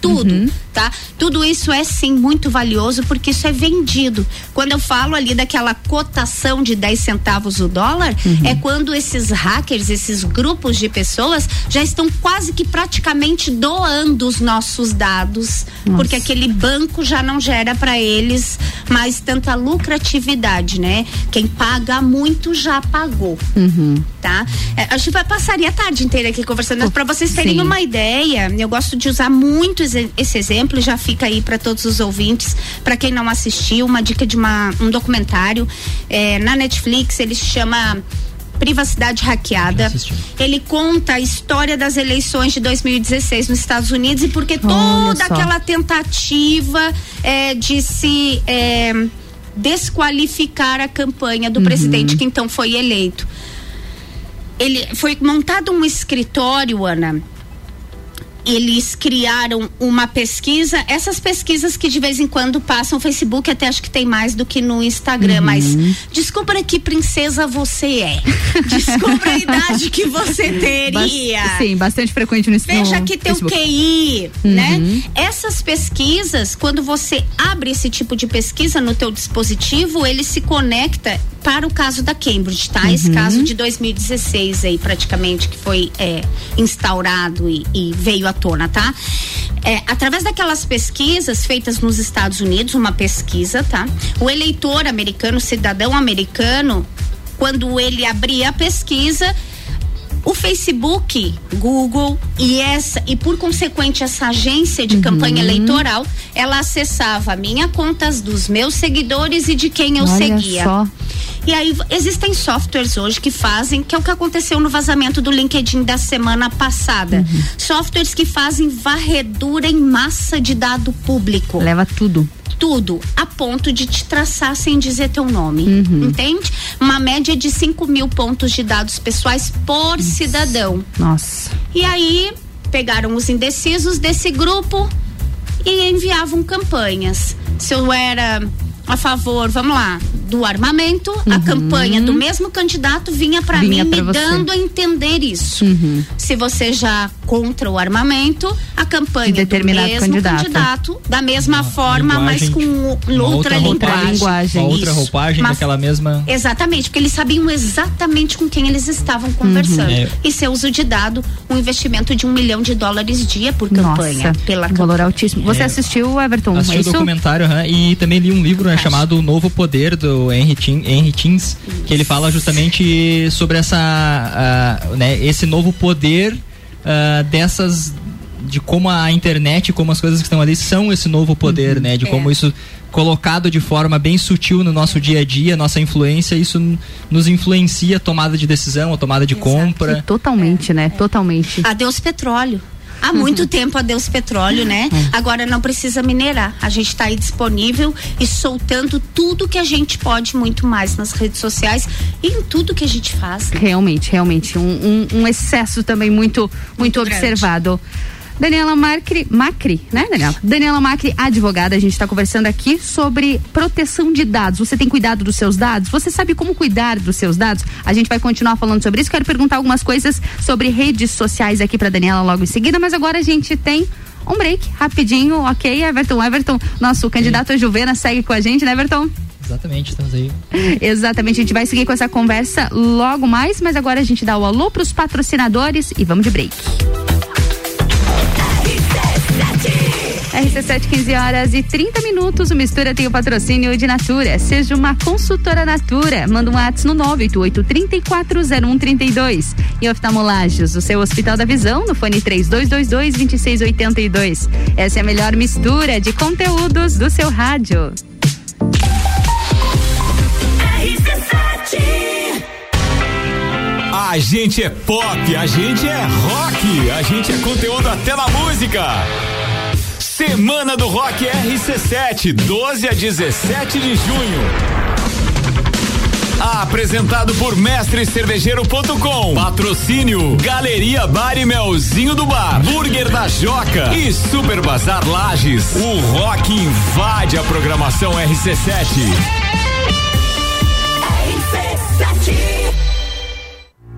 tudo, tá? Tudo isso é sim muito valioso porque isso é vendido. Quando eu falo ali daquela cotação de 10 centavos o dólar, é quando esses hackers, esses grupos de pessoas já estão quase que praticamente doando os nossos dados, Nossa. porque aquele banco já não gera para eles mais tanta lucratividade, né? Quem paga muito já pagou Uhum. Tá? É, a gente vai passaria a tarde inteira aqui conversando, mas para vocês terem Sim. uma ideia, eu gosto de usar muito esse exemplo, já fica aí para todos os ouvintes, para quem não assistiu, uma dica de uma, um documentário é, na Netflix, ele se chama Privacidade Hackeada. Ele conta a história das eleições de 2016 nos Estados Unidos e porque toda só. aquela tentativa é, de se é, desqualificar a campanha do Uhum. presidente que então foi eleito. Ele foi montado um escritório, Ana. Eles criaram uma pesquisa, essas pesquisas que de vez em quando passam no Facebook, até acho que tem mais do que no Instagram, Uhum. mas descubra que princesa você é. Descubra a idade que você teria. Sim, bastante frequente no Veja no que teu Facebook. QI, Uhum. né? Essas pesquisas, quando você abre esse tipo de pesquisa no teu dispositivo, ele se conecta para o caso da Cambridge, tá? Esse Uhum. caso de 2016 aí, praticamente, que foi é, instaurado e, e veio à tona, tá? É, através daquelas pesquisas feitas nos Estados Unidos, uma pesquisa, tá? O eleitor americano, cidadão americano, quando ele abria a pesquisa, O Facebook, Google e essa e por consequente essa agência de Uhum. campanha eleitoral, ela acessava a minha contas dos meus seguidores e de quem eu Olha seguia. só. E aí existem softwares hoje que fazem, que é o que aconteceu no vazamento do LinkedIn da semana passada. Uhum. Softwares que fazem varredura em massa de dado público. Leva tudo. Tudo, a ponto de te traçar sem dizer teu nome. Uhum. Entende? Uma média de 5 mil pontos de dados pessoais por cidadão. Nossa. E aí pegaram os indecisos desse grupo e enviavam campanhas. Se eu era a favor, vamos lá, do armamento, a campanha do mesmo candidato vinha para mim Uhum. Me você. dando a entender isso. Uhum. Se você já contra o armamento, a campanha De determinado do mesmo candidato. candidato, da mesma forma, mas linguagem, com Uma outra, linguagem. Uma outra Isso. roupagem Mas- daquela mesma. Exatamente, porque eles sabiam exatamente com quem eles estavam conversando. É. E seu uso de dado, um investimento de um milhão de dólares dia por campanha. Nossa, pela um valor altíssimo. Você É. assistiu, Everton? Assisti é o documentário aham, e também li um livro né, chamado O Novo Poder do Henry, Tin, Henry Tins, que ele fala justamente sobre essa, ah, né, esse novo poder ah, dessas de como a internet, como as coisas que estão ali são esse novo poder, né? De como É. isso colocado de forma bem sutil no nosso dia a dia, nossa influência, isso nos influencia a tomada de decisão, a tomada de compra. Totalmente, né? Totalmente. Adeus petróleo. Há muito tempo adeus petróleo, né? Agora não precisa minerar. A gente está aí disponível e soltando tudo que a gente pode, muito mais nas redes sociais e em tudo que a gente faz. né? Realmente, realmente. Um, um- um excesso também muito, muito, observado. Daniela Macri, Macri, né, Daniela? Daniela Macri, advogada, a gente está conversando aqui sobre proteção de dados. Você tem cuidado dos seus dados? Você sabe como cuidar dos seus dados? A gente vai continuar falando sobre isso. Quero perguntar algumas coisas sobre redes sociais aqui para Daniela logo em seguida, mas agora a gente tem um break rapidinho, ok, Everton? Everton, nosso candidato a Juvena segue com a gente, né, Everton? Exatamente, estamos aí. Exatamente, a gente vai seguir com essa conversa logo mais, mas agora a gente dá o alô pros patrocinadores e vamos de break. RC7, 15 horas e 30 minutos. O Mistura tem o patrocínio de Natura. Seja uma consultora Natura. Manda um WhatsApp no 988-340132. E oftalmolagens, o seu Hospital da Visão, no fone 3222-2682. Essa é a melhor mistura de conteúdos do seu rádio. A gente é pop, a gente é rock, a gente é conteúdo até na música. Semana do Rock RC7, 12 a 17 de junho. Apresentado por mestrecervejeiro.com. Patrocínio Galeria Bar e Melzinho do Bar, Burger da Joca e Super Bazar Lages. O rock invade a programação RC7.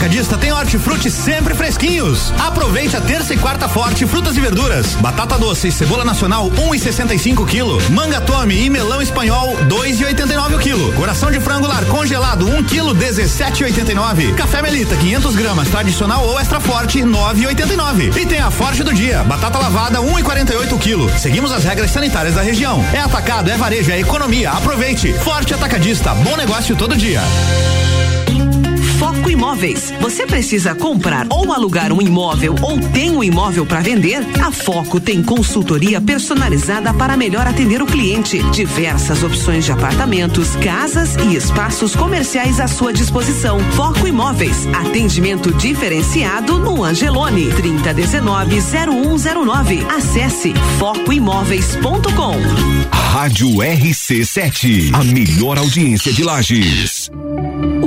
Atacadista tem hortifruti sempre fresquinhos. Aproveite a terça e quarta forte frutas e verduras. Batata doce e cebola nacional 1,65 kg. Manga tome e melão espanhol 2,89 o quilo. Coração de frango lar congelado 1 kg 17,89. Café Melita 500 gramas tradicional ou extra forte 9,89. E tem a forte do dia. Batata lavada 1,48 kg. Seguimos as regras sanitárias da região. É atacado, é varejo, é economia. Aproveite. Forte Atacadista. Bom negócio todo dia. Imóveis. Você precisa comprar ou alugar um imóvel ou tem um imóvel para vender? A Foco tem consultoria personalizada para melhor atender o cliente. Diversas opções de apartamentos, casas e espaços comerciais à sua disposição. Foco Imóveis. Atendimento diferenciado no Angelone. 3019 0109. Acesse focoimóveis.com. Rádio RC7, a melhor audiência de Lages.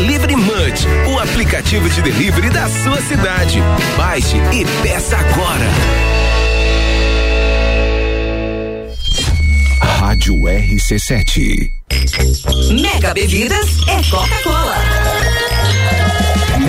Delivery Munch, o aplicativo de delivery da sua cidade. Baixe e peça agora. Rádio RC7. Mega Bebidas é Coca-Cola.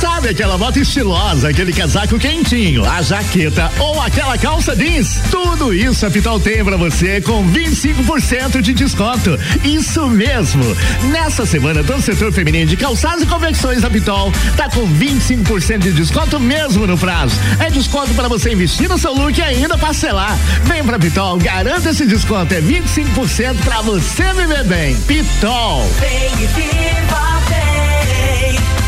Sabe aquela moto estilosa, aquele casaco quentinho, a jaqueta ou aquela calça jeans? Tudo isso a Pitol tem pra você com 25% de desconto. Isso mesmo. Nessa semana, todo o setor feminino de calçados e convecções da Pitol tá com 25% de desconto mesmo no prazo. É desconto para você investir no seu look e ainda parcelar. Vem pra Pitol, garanta esse desconto. É 25% pra você viver bem. Pitol. Vem e viva bem.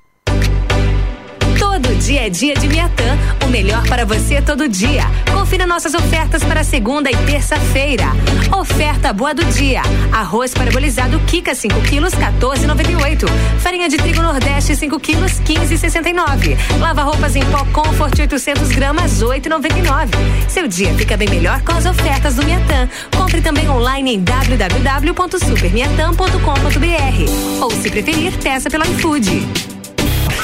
Todo dia é dia de Miatã, o melhor para você todo dia. Confira nossas ofertas para segunda e terça-feira. Oferta boa do dia: arroz parabolizado Kika 5 quilos 14,98. Farinha de trigo Nordeste 5 quilos 15,69. Lava roupas em pó Comfort 800 gramas 8,99. Seu dia fica bem melhor com as ofertas do Miatã. Compre também online em www.supermiatã.com.br ou se preferir, peça pelo iFood.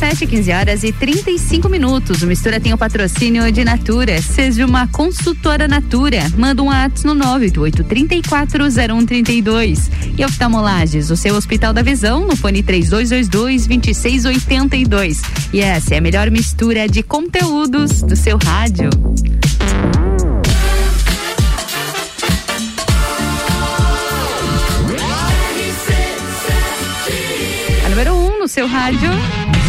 15 horas e 35 minutos. O Mistura tem o patrocínio de Natura. Seja uma consultora Natura. Manda um WhatsApp no 988-340132. E oftalmolages, o seu Hospital da Visão, no fone 3222-2682. E essa é a melhor mistura de conteúdos do seu rádio. Número 1 um no seu rádio.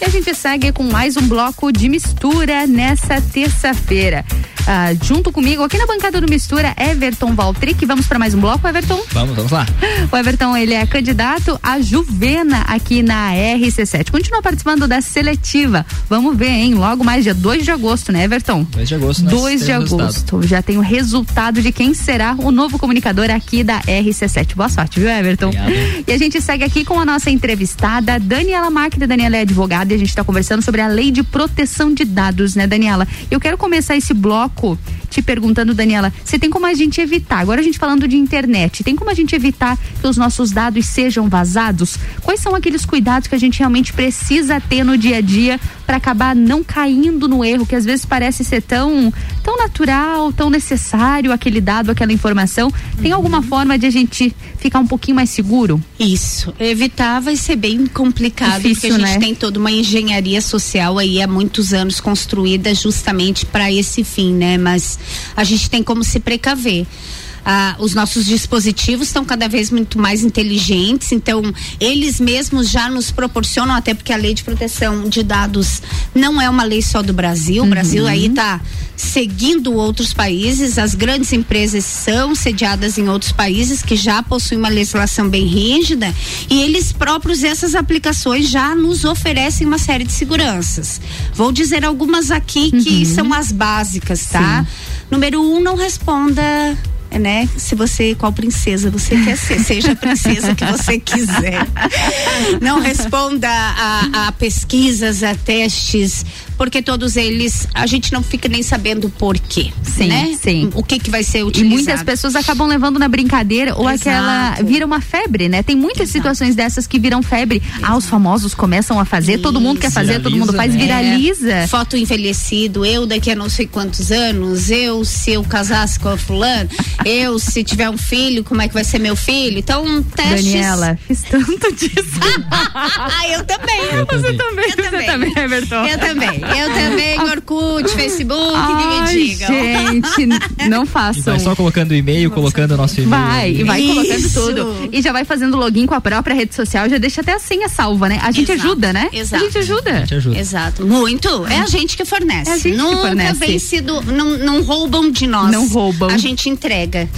E a gente segue com mais um bloco de mistura nessa terça-feira. Ah, junto comigo, aqui na bancada do Mistura, Everton Valtric. Vamos para mais um bloco, Everton? Vamos, vamos lá. O Everton, ele é candidato a Juvena aqui na RC7. Continua participando da seletiva. Vamos ver, hein? Logo mais dia 2 de agosto, né, Everton? 2 de agosto, nós 2 de agosto. resultado. Já tem o resultado de quem será o novo comunicador aqui da RC7. Boa sorte, viu, Everton? Obrigado. E a gente segue aqui com a nossa entrevistada, Daniela Marques. Daniela é advogada a gente está conversando sobre a lei de proteção de dados, né, Daniela? Eu quero começar esse bloco te perguntando, Daniela, você tem como a gente evitar? Agora a gente falando de internet, tem como a gente evitar que os nossos dados sejam vazados? Quais são aqueles cuidados que a gente realmente precisa ter no dia a dia para acabar não caindo no erro que às vezes parece ser tão tão natural, tão necessário aquele dado, aquela informação? Tem alguma forma de a gente ficar um pouquinho mais seguro? Isso. Evitar vai ser bem complicado, Difícil, porque a gente né? tem toda uma engenharia social aí há muitos anos construída justamente para esse fim, né? Mas a gente tem como se precaver. Ah, os nossos dispositivos estão cada vez muito mais inteligentes, então eles mesmos já nos proporcionam, até porque a lei de proteção de dados não é uma lei só do Brasil, o Brasil aí está seguindo outros países, as grandes empresas são sediadas em outros países que já possuem uma legislação bem rígida e eles próprios, essas aplicações já nos oferecem uma série de seguranças. Vou dizer algumas aqui que são as básicas, tá? Número um, não responda né? Se você, qual princesa você quer ser, seja a princesa que você quiser. Não responda a, a pesquisas, a testes, porque todos eles a gente não fica nem sabendo o porquê, Sim, né? sim. O que que vai ser E utilizado. muitas pessoas acabam levando na brincadeira ou Exato. aquela vira uma febre, né? Tem muitas situações dessas que viram febre. Ah, os famosos começam a fazer, todo mundo quer fazer, todo mundo faz, viraliza. É. Foto envelhecido, eu daqui a não sei quantos anos, eu se eu casasse com a fulano, eu se tiver um filho, como é que vai ser meu filho? Então, testes. Daniela, fiz tanto disso. ah, eu também. Eu Você também, Eu você também, Everton. Eu também. Eu também, Orkut, Facebook, que me Ai, digam. Gente, não E façam. vai só colocando o e-mail, colocando o nosso e-mail. Vai, e vai Isso. colocando tudo. E já vai fazendo login com a própria rede social, já deixa até a senha salva, né? A gente Exato, ajuda, né? exato. A gente ajuda. Exato. Muito. É a gente que fornece. É a gente que Nunca fornece. vem sido. Não, não roubam de nós. Não roubam. A gente entrega.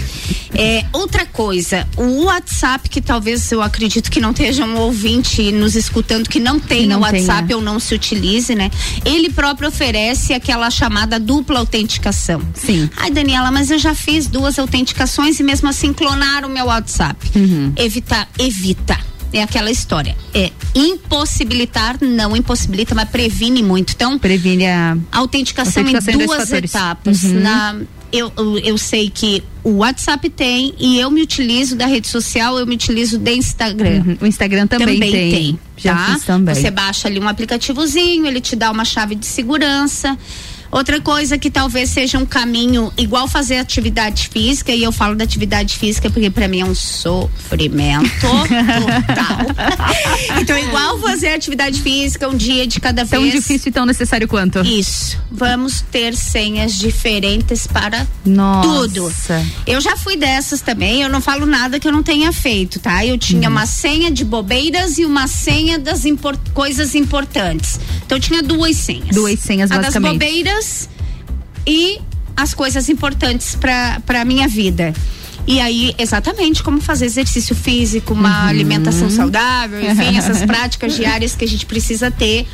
É, outra coisa, o WhatsApp, que talvez eu acredito que não esteja um ouvinte nos escutando que não tenha não o WhatsApp tenha. ou não se utilize, né? Ele próprio oferece aquela chamada dupla autenticação. Sim. Ai, Daniela, mas eu já fiz duas autenticações e mesmo assim clonaram o meu WhatsApp. Uhum. Evita, evita. É aquela história. É impossibilitar, não impossibilita, mas previne muito. Então, previne a autenticação, Autenticação em duas etapas. Uhum. Na, eu, eu, eu sei que o WhatsApp tem e eu me utilizo da rede social, eu me utilizo do Instagram. Uhum. O Instagram também, tem. Já tá? também. Você baixa ali um aplicativozinho, ele te dá uma chave de segurança. Outra coisa que talvez seja um caminho igual fazer atividade física, e eu falo da atividade física porque para mim é um sofrimento total. então, igual fazer atividade física um dia de cada Tão vez. difícil e tão necessário quanto? Isso. Vamos ter senhas diferentes para Nossa. tudo. Eu já fui dessas também, eu não falo nada que eu não tenha feito, tá? Eu tinha Uhum. uma senha de bobeiras e uma senha das coisas importantes. Então eu tinha duas senhas. Duas senhas, a das basicamente. Bobeiras e as coisas importantes para para minha vida. E aí, exatamente como fazer exercício físico, uma Uhum. alimentação saudável, enfim, essas práticas diárias que a gente precisa ter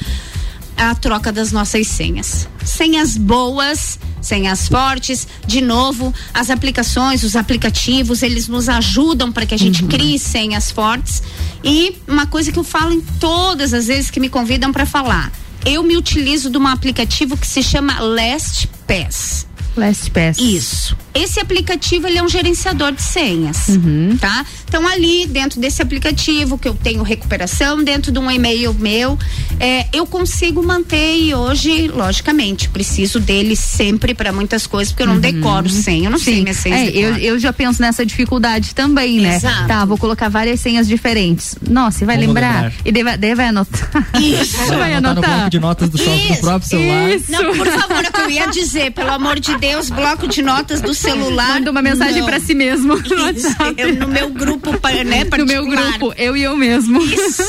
a troca das nossas senhas. Senhas boas, senhas fortes. De novo, as aplicações, os aplicativos, eles nos ajudam para que a gente crie senhas fortes. E uma coisa que eu falo em todas as vezes que me convidam para falar. Eu me utilizo de um aplicativo que se chama LastPass. Isso. Esse aplicativo ele é um gerenciador de senhas, Uhum. tá? Então ali dentro desse aplicativo que eu tenho recuperação dentro de um e-mail meu, é, eu consigo manter e hoje, logicamente, preciso dele sempre para muitas coisas porque eu não decoro senha, eu não sei Uhum. Sim. minhas senhas. É, eu, eu já penso nessa dificuldade também, né? Exato. Tá, vou colocar várias senhas diferentes. Nossa, e vai lembrar? lembrar. E daí vai anotar. Isso. vai anotar no anotar. bloco de notas do, do próprio celular. Isso. Não, por favor, é o que eu ia dizer, pelo amor de Deus, bloco de notas do celular. Manda uma mensagem pra si mesmo. no Isso, eu, no meu grupo, né, No meu grupo, eu e eu mesmo. Isso.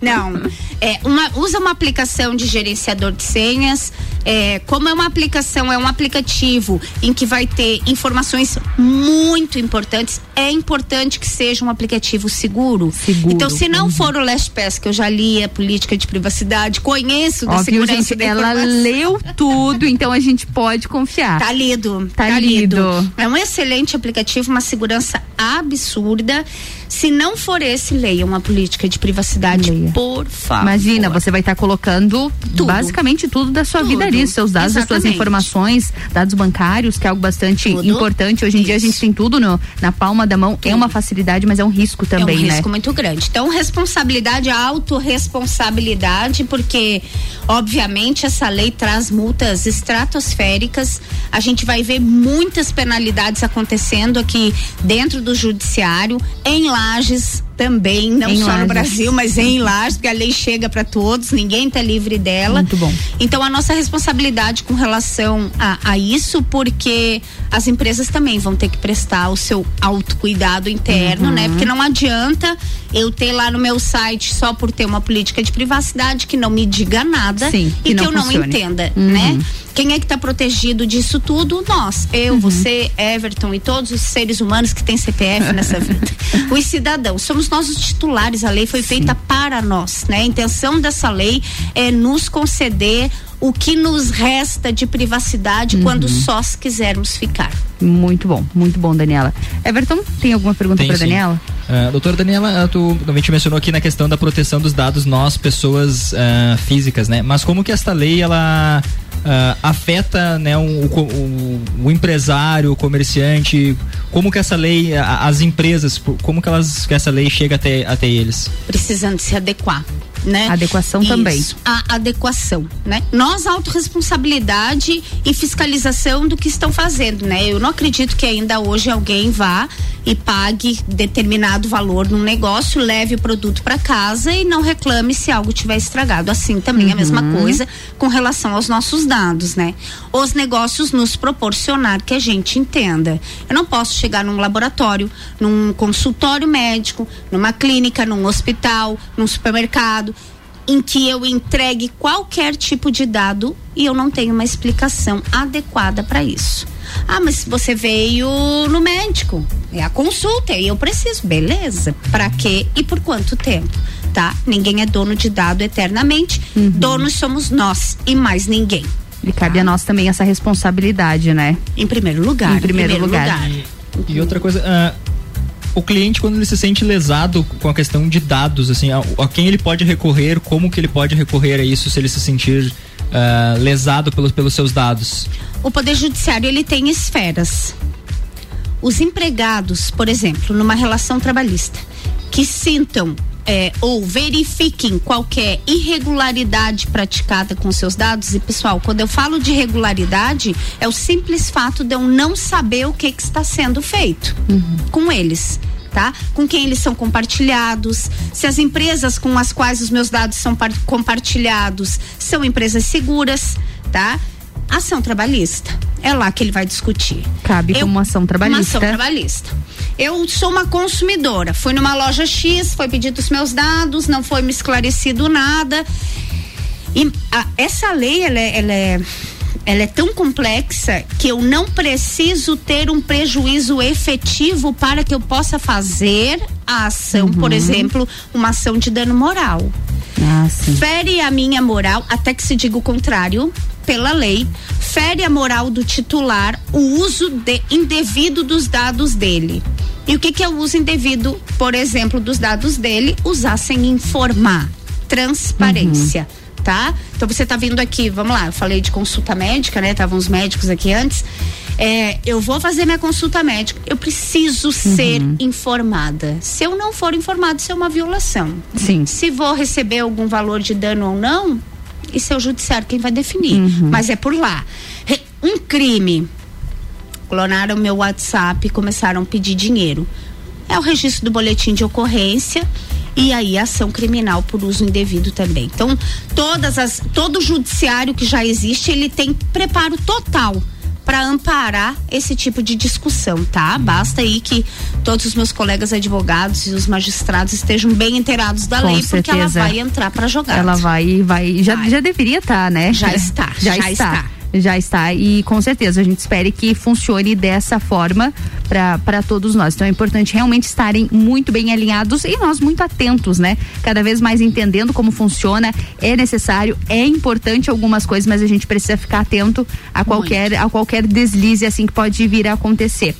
Não. É, uma, usa uma aplicação de gerenciador de senhas. É, como é uma aplicação, é um aplicativo em que vai ter informações muito importantes. É importante que seja um aplicativo seguro. Seguro. Então, se não for o LastPass, que eu já li a política de privacidade, conheço da Óbvio, segurança gente, da ela leu tudo, então a gente pode confiar. Tá lido. Tá lido. É um excelente aplicativo, uma segurança absurda. Se não for esse, leia uma política de privacidade, por favor. Imagina, você vai estar colocando basicamente tudo da sua vida ali, seus dados, as suas Exatamente. informações, dados bancários, que é algo bastante Tudo. importante. Hoje em dia a gente tem tudo no- na palma da mão. É uma facilidade, mas é um risco também, é um né? risco muito grande. Então, responsabilidade, autorresponsabilidade, porque, obviamente, essa lei traz multas estratosféricas. A gente vai ver muitas penalidades acontecendo aqui dentro do judiciário, em Lages também, não Em só Lages. no Brasil, mas em Lages, porque a lei chega para todos, ninguém tá livre dela. Muito bom. Então a nossa responsabilidade com relação a, a isso, porque as empresas também vão ter que prestar o seu autocuidado interno, Uhum. né? Porque não adianta eu ter lá no meu site só por ter uma política de privacidade que não me diga nada Sim, que e que, não eu não funcione. entenda, Uhum. né? Quem é que está protegido disso tudo? Nós. Eu, Uhum. você, Everton e todos os seres humanos que têm CPF nessa vida. Os cidadãos. Somos nós os titulares. A lei foi feita para nós, né? A intenção dessa lei é nos conceder o que nos resta de privacidade quando Uhum. só se quisermos ficar. Muito bom, muito bom, Daniela. Everton, tem alguma pergunta para. Daniela? Ah, doutora Daniela, ah, tu, a gente mencionou aqui na questão da proteção dos dados nós, pessoas ah, físicas, né? Mas como que esta lei, ela ah, afeta né, o, o, o- o empresário, o comerciante, como que essa lei, a- as empresas, como que, elas, que essa lei chega até, até eles? precisando se adequar, né? Adequação também. A adequação, né? Nós autorresponsabilidade e fiscalização do que estão fazendo, né? Eu não acredito que ainda hoje alguém vá e pague determinado valor num negócio, leve o produto para casa e não reclame se algo tiver estragado. Assim também é a mesma Uhum. coisa com relação aos nossos dados, né? Os negócios nos proporcionar que a gente entenda. Eu não posso chegar num laboratório, num consultório médico, numa clínica, num hospital, num supermercado, em que eu entregue qualquer tipo de dado e eu não tenho uma explicação adequada para isso. Ah, mas você veio no médico, é a consulta e eu preciso, beleza? Para quê e por quanto tempo? Tá? Ninguém é dono de dado eternamente. Donos somos nós e mais ninguém. E cabe a nós também essa responsabilidade, né? Em primeiro lugar. Em primeiro, lugar. E outra coisa, ah, o cliente quando ele se sente lesado com a questão de dados, assim, a, a quem ele pode recorrer, como que ele pode recorrer a isso se ele se sentir ah, lesado pelos, pelos seus dados? O Poder Judiciário ele tem esferas. Os empregados, por exemplo, numa relação trabalhista, que sintam é, ou verifiquem qualquer irregularidade praticada com seus dados, e pessoal, quando eu falo de irregularidade, é o simples fato de eu não saber o que, que está sendo feito com eles. Tá? Com quem eles são compartilhados, se as empresas com as quais os meus dados são par- compartilhados são empresas seguras, tá? Ação trabalhista. É lá que ele vai discutir. Cabe como uma ação trabalhista. Uma ação trabalhista. Eu sou uma consumidora. Fui numa loja X, foi pedido os meus dados, não foi me esclarecido nada. E a- essa lei, ela é, ela é ela é tão complexa que eu não preciso ter um prejuízo efetivo para que eu possa fazer a ação, por exemplo, uma ação de dano moral. Ah. Fere a minha moral, até que se diga o contrário, pela lei, fere a moral do titular o uso de- indevido dos dados dele. E o que, que é o uso indevido, por exemplo, dos dados dele? Usar sem informar. Transparência. Tá? Então você tá vindo aqui, vamos lá, eu falei de consulta médica, né? Estavam os médicos aqui antes. É, eu vou fazer minha consulta médica. Eu preciso ser informada. Se eu não for informada, isso é uma violação. Sim. Se vou receber algum valor de dano ou não, isso é o judiciário quem vai definir. Uhum. Mas é por lá. Um crime. Clonaram meu WhatsApp e começaram a pedir dinheiro. É o registro do boletim de ocorrência e aí ação criminal por uso indevido também. Então, todas as todo o judiciário que já existe, ele tem preparo total para amparar esse tipo de discussão, tá? Basta aí que todos os meus colegas advogados e os magistrados estejam bem inteirados da Com lei, porque ela certeza. vai entrar para jogar. Ela vai, vai, já, já deveria estar, né? Já está, já, já está. está. Já está e com certeza a gente espere que funcione dessa forma para todos nós. Então é importante realmente estarem muito bem alinhados e nós muito atentos, né? Cada vez mais entendendo como funciona. É necessário, é importante algumas coisas, mas a gente precisa ficar atento a qualquer, a qualquer deslize assim que pode vir a acontecer.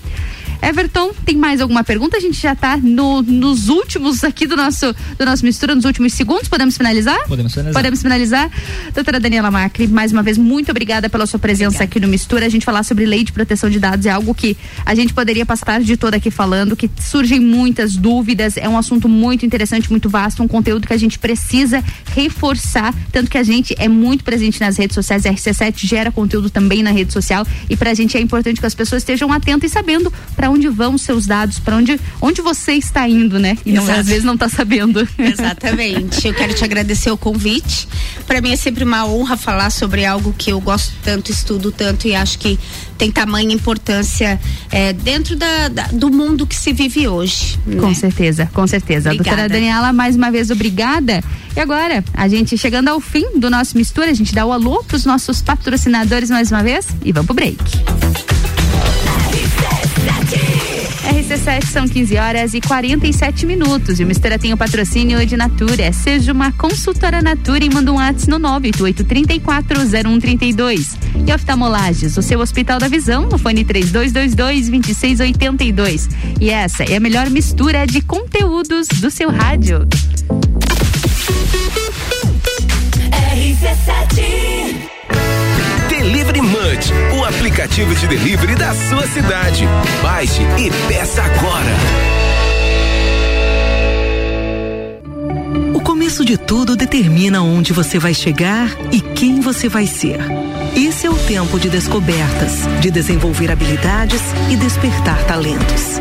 Everton, tem mais alguma pergunta? A gente já está no, nos últimos aqui do nosso, do nosso mistura, nos últimos segundos. Podemos finalizar? Podemos finalizar. Podemos finalizar? Doutora Daniela Macri, mais uma vez, muito obrigada pela sua presença aqui no Mistura. A gente falar sobre lei de proteção de dados é algo que a gente poderia passar a tarde toda aqui falando, que surgem muitas dúvidas, é um assunto muito interessante, muito vasto, um conteúdo que a gente precisa reforçar, tanto que a gente é muito presente nas redes sociais, a RC7 gera conteúdo também na rede social e pra gente é importante que as pessoas estejam atentas e sabendo para para onde vão os seus dados, para onde, onde você está indo, né? E não, às vezes não está sabendo. Exatamente. Eu quero te agradecer o convite. Para mim é sempre uma honra falar sobre algo que eu gosto tanto, estudo tanto e acho que tem tamanha importância é, dentro da, da- do mundo que se vive hoje. Com né? certeza, com certeza. Obrigada. Doutora Daniela, mais uma vez, obrigada. E agora, a gente chegando ao fim do nosso mistura, a gente dá o alô pros nossos patrocinadores mais uma vez e vamos pro break. RC7 são 15 horas e 47 minutos. E o Mistura tem o patrocínio de Natura. Seja uma consultora Natura e manda um WhatsApp no 988340132. E oftalmolages, o seu Hospital da Visão, no fone 3222-2682. E essa é a melhor mistura de conteúdos do seu rádio. RC7 Delivery Munch, o aplicativo de delivery da sua cidade. Baixe e peça agora. O começo de tudo determina onde você vai chegar e quem você vai ser. Esse é o tempo de descobertas, de desenvolver habilidades e despertar talentos.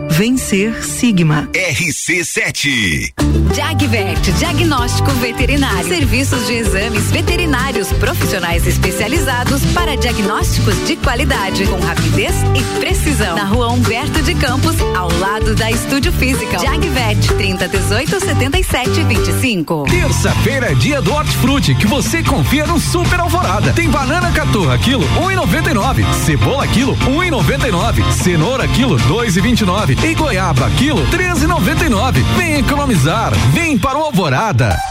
Vencer Sigma. RC7. Jagvet, diagnóstico veterinário. Serviços de exames veterinários profissionais especializados para diagnósticos de qualidade, com rapidez e precisão. Na rua Humberto de Campos, ao lado da Estúdio Física. Jagvet, 30 18 77 25. Terça-feira é dia do hortifruti, que você confia no Super Alvorada. Tem banana caturra, quilo, um e noventa e nove. Cebola, quilo, um e noventa e nove. Cenoura, quilo, dois e goiaba, quilo, treze e noventa e nove. Vem economizar, vem para o Alvorada.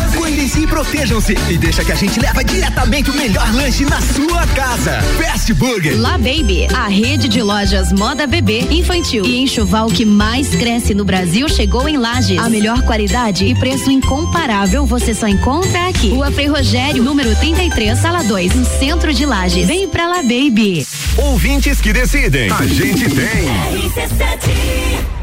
Cuidem-se e protejam-se e deixa que a gente leva diretamente o melhor lanche na sua casa. Fast Burger. La Baby, a rede de lojas moda bebê, infantil e enxoval que mais cresce no Brasil chegou em Lages. A melhor qualidade e preço incomparável você só encontra aqui. Rua Frei Rogério, número 33, sala 2, no centro de Lages. Vem pra La Baby. Ouvintes que decidem. A gente tem.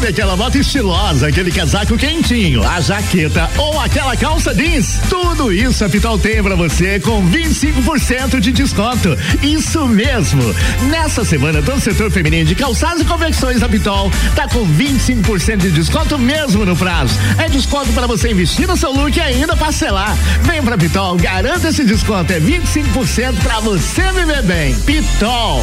Sabe aquela moto estilosa, aquele casaco quentinho, a jaqueta ou aquela calça jeans? Tudo isso a Pitol tem pra você com 25% de desconto. Isso mesmo! Nessa semana, todo o setor feminino de calçados e convecções da Pitol tá com 25% de desconto mesmo no prazo. É desconto para você investir no seu look e ainda parcelar. Vem pra Pitol, garanta esse desconto. É 25% pra você viver bem. Pitol.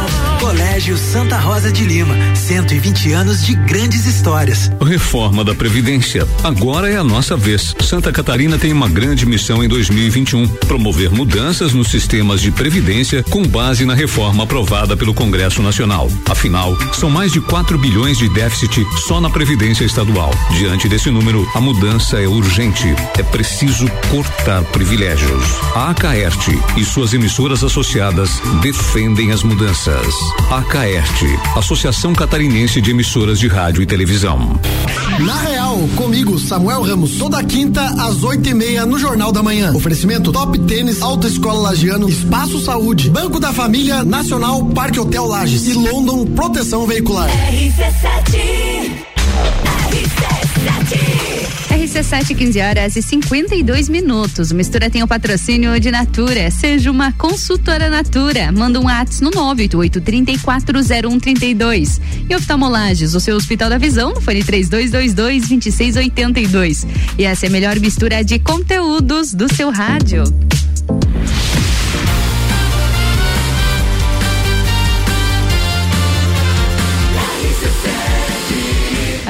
Colégio Santa Rosa. De Lima, 120 anos de grandes histórias. Reforma da Previdência. Agora é a nossa vez. Santa Catarina tem uma grande missão em 2021: promover mudanças nos sistemas de previdência com base na reforma aprovada pelo Congresso Nacional. Afinal, são mais de 4 bilhões de déficit só na Previdência Estadual. Diante desse número, a mudança é urgente. É preciso cortar privilégios. A Acaerte e suas emissoras associadas defendem as mudanças. Acaerte, Associação Catarinense de Emissoras de Rádio e Televisão. Na Real, comigo, Samuel Ramos, toda quinta às oito e meia no Jornal da Manhã. Oferecimento Top Tênis, Alta Escola Lagiano, Espaço Saúde, Banco da Família, Nacional, Parque Hotel Lages e London Proteção Veicular. RC7 RC7, 15 horas e 52 minutos. O Mistura tem o patrocínio de Natura. Seja uma consultora Natura. Manda um WhatsApp no 988-340132. E oftalmolages, o seu Hospital da Visão, no fone 3222-2682. E essa é a melhor mistura de conteúdos do seu rádio.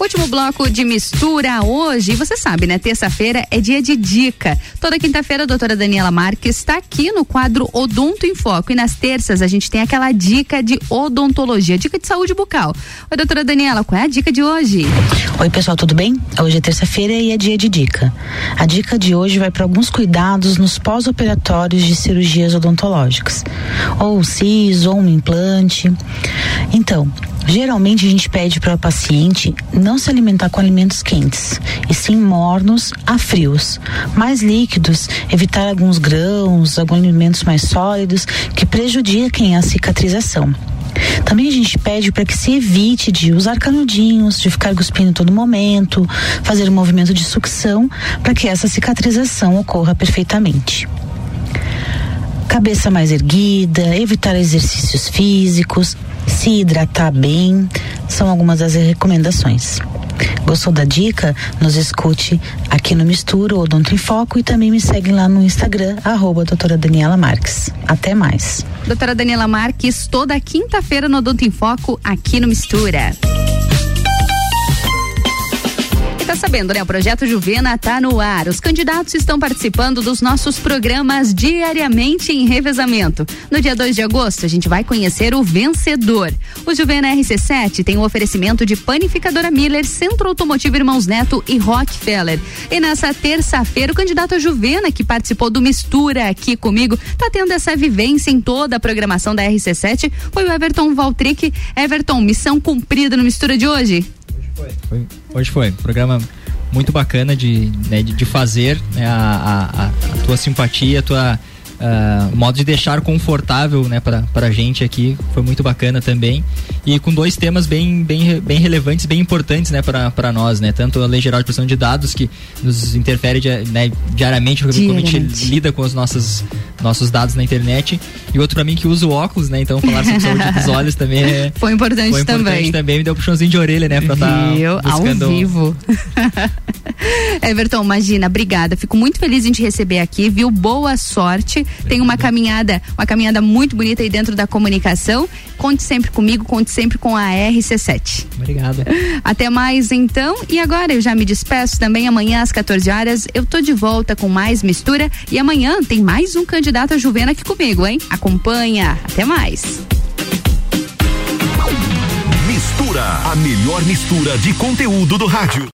Último bloco de mistura hoje. Você sabe, né? Terça-feira é dia de dica. Toda quinta-feira a doutora Daniela Marques está aqui no quadro Odonto em Foco. E nas terças a gente tem aquela dica de odontologia, dica de saúde bucal. Oi, doutora Daniela, qual é a dica de hoje? Oi, pessoal, tudo bem? Hoje é terça-feira e é dia de dica. A dica de hoje vai para alguns cuidados nos pós-operatórios de cirurgias odontológicas. Ou cis, ou um implante. Então, Geralmente a gente pede para o paciente não se alimentar com alimentos quentes, e sim mornos a frios. Mais líquidos, evitar alguns grãos, alguns alimentos mais sólidos que prejudiquem a cicatrização. Também a gente pede para que se evite de usar canudinhos, de ficar cuspindo todo momento, fazer um movimento de sucção para que essa cicatrização ocorra perfeitamente cabeça mais erguida, evitar exercícios físicos, se hidratar bem, são algumas das recomendações. Gostou da dica? Nos escute aqui no Mistura Odonto em Foco e também me segue lá no Instagram, arroba doutora Daniela Marques. Até mais. Doutora Daniela Marques, toda quinta-feira no Odonto em Foco, aqui no Mistura tá sabendo, né? O projeto Juvena tá no ar. Os candidatos estão participando dos nossos programas diariamente em revezamento. No dia 2 de agosto, a gente vai conhecer o vencedor. O Juvena RC7 tem o um oferecimento de Panificadora Miller, Centro Automotivo Irmãos Neto e Rockefeller. E nessa terça-feira, o candidato Juvena, que participou do Mistura aqui comigo, tá tendo essa vivência em toda a programação da RC7, foi o Everton Valtric. Everton, missão cumprida no Mistura de hoje? Foi. foi. Hoje foi. Programa muito bacana de, né, de, de, fazer né, a, a, a, tua simpatia, a tua uh, modo de deixar confortável né, para a gente aqui. Foi muito bacana também. E com dois temas bem, bem, bem relevantes, bem importantes né, para nós. Né? Tanto a Lei Geral de Proteção de Dados, que nos interfere né, diariamente, como a gente lida com os nossos, nossos dados na internet. E outro para mim que usa o óculos, né? Então falar sobre saúde dos olhos também é, Foi importante, foi importante também. também. Me deu um puxãozinho de orelha, né? Pra estar tá buscando... Ao vivo. Everton, imagina, obrigada. Fico muito feliz em te receber aqui, viu? Boa sorte. Tem uma caminhada, uma caminhada muito bonita aí dentro da comunicação. Conte sempre comigo, conte sempre com a RC7. Obrigado. Até mais então. E agora eu já me despeço também. Amanhã às 14 horas eu tô de volta com mais mistura. E amanhã tem mais um candidato a Juvena aqui comigo, hein? Acompanha. Até mais. Mistura, a melhor mistura de conteúdo do rádio.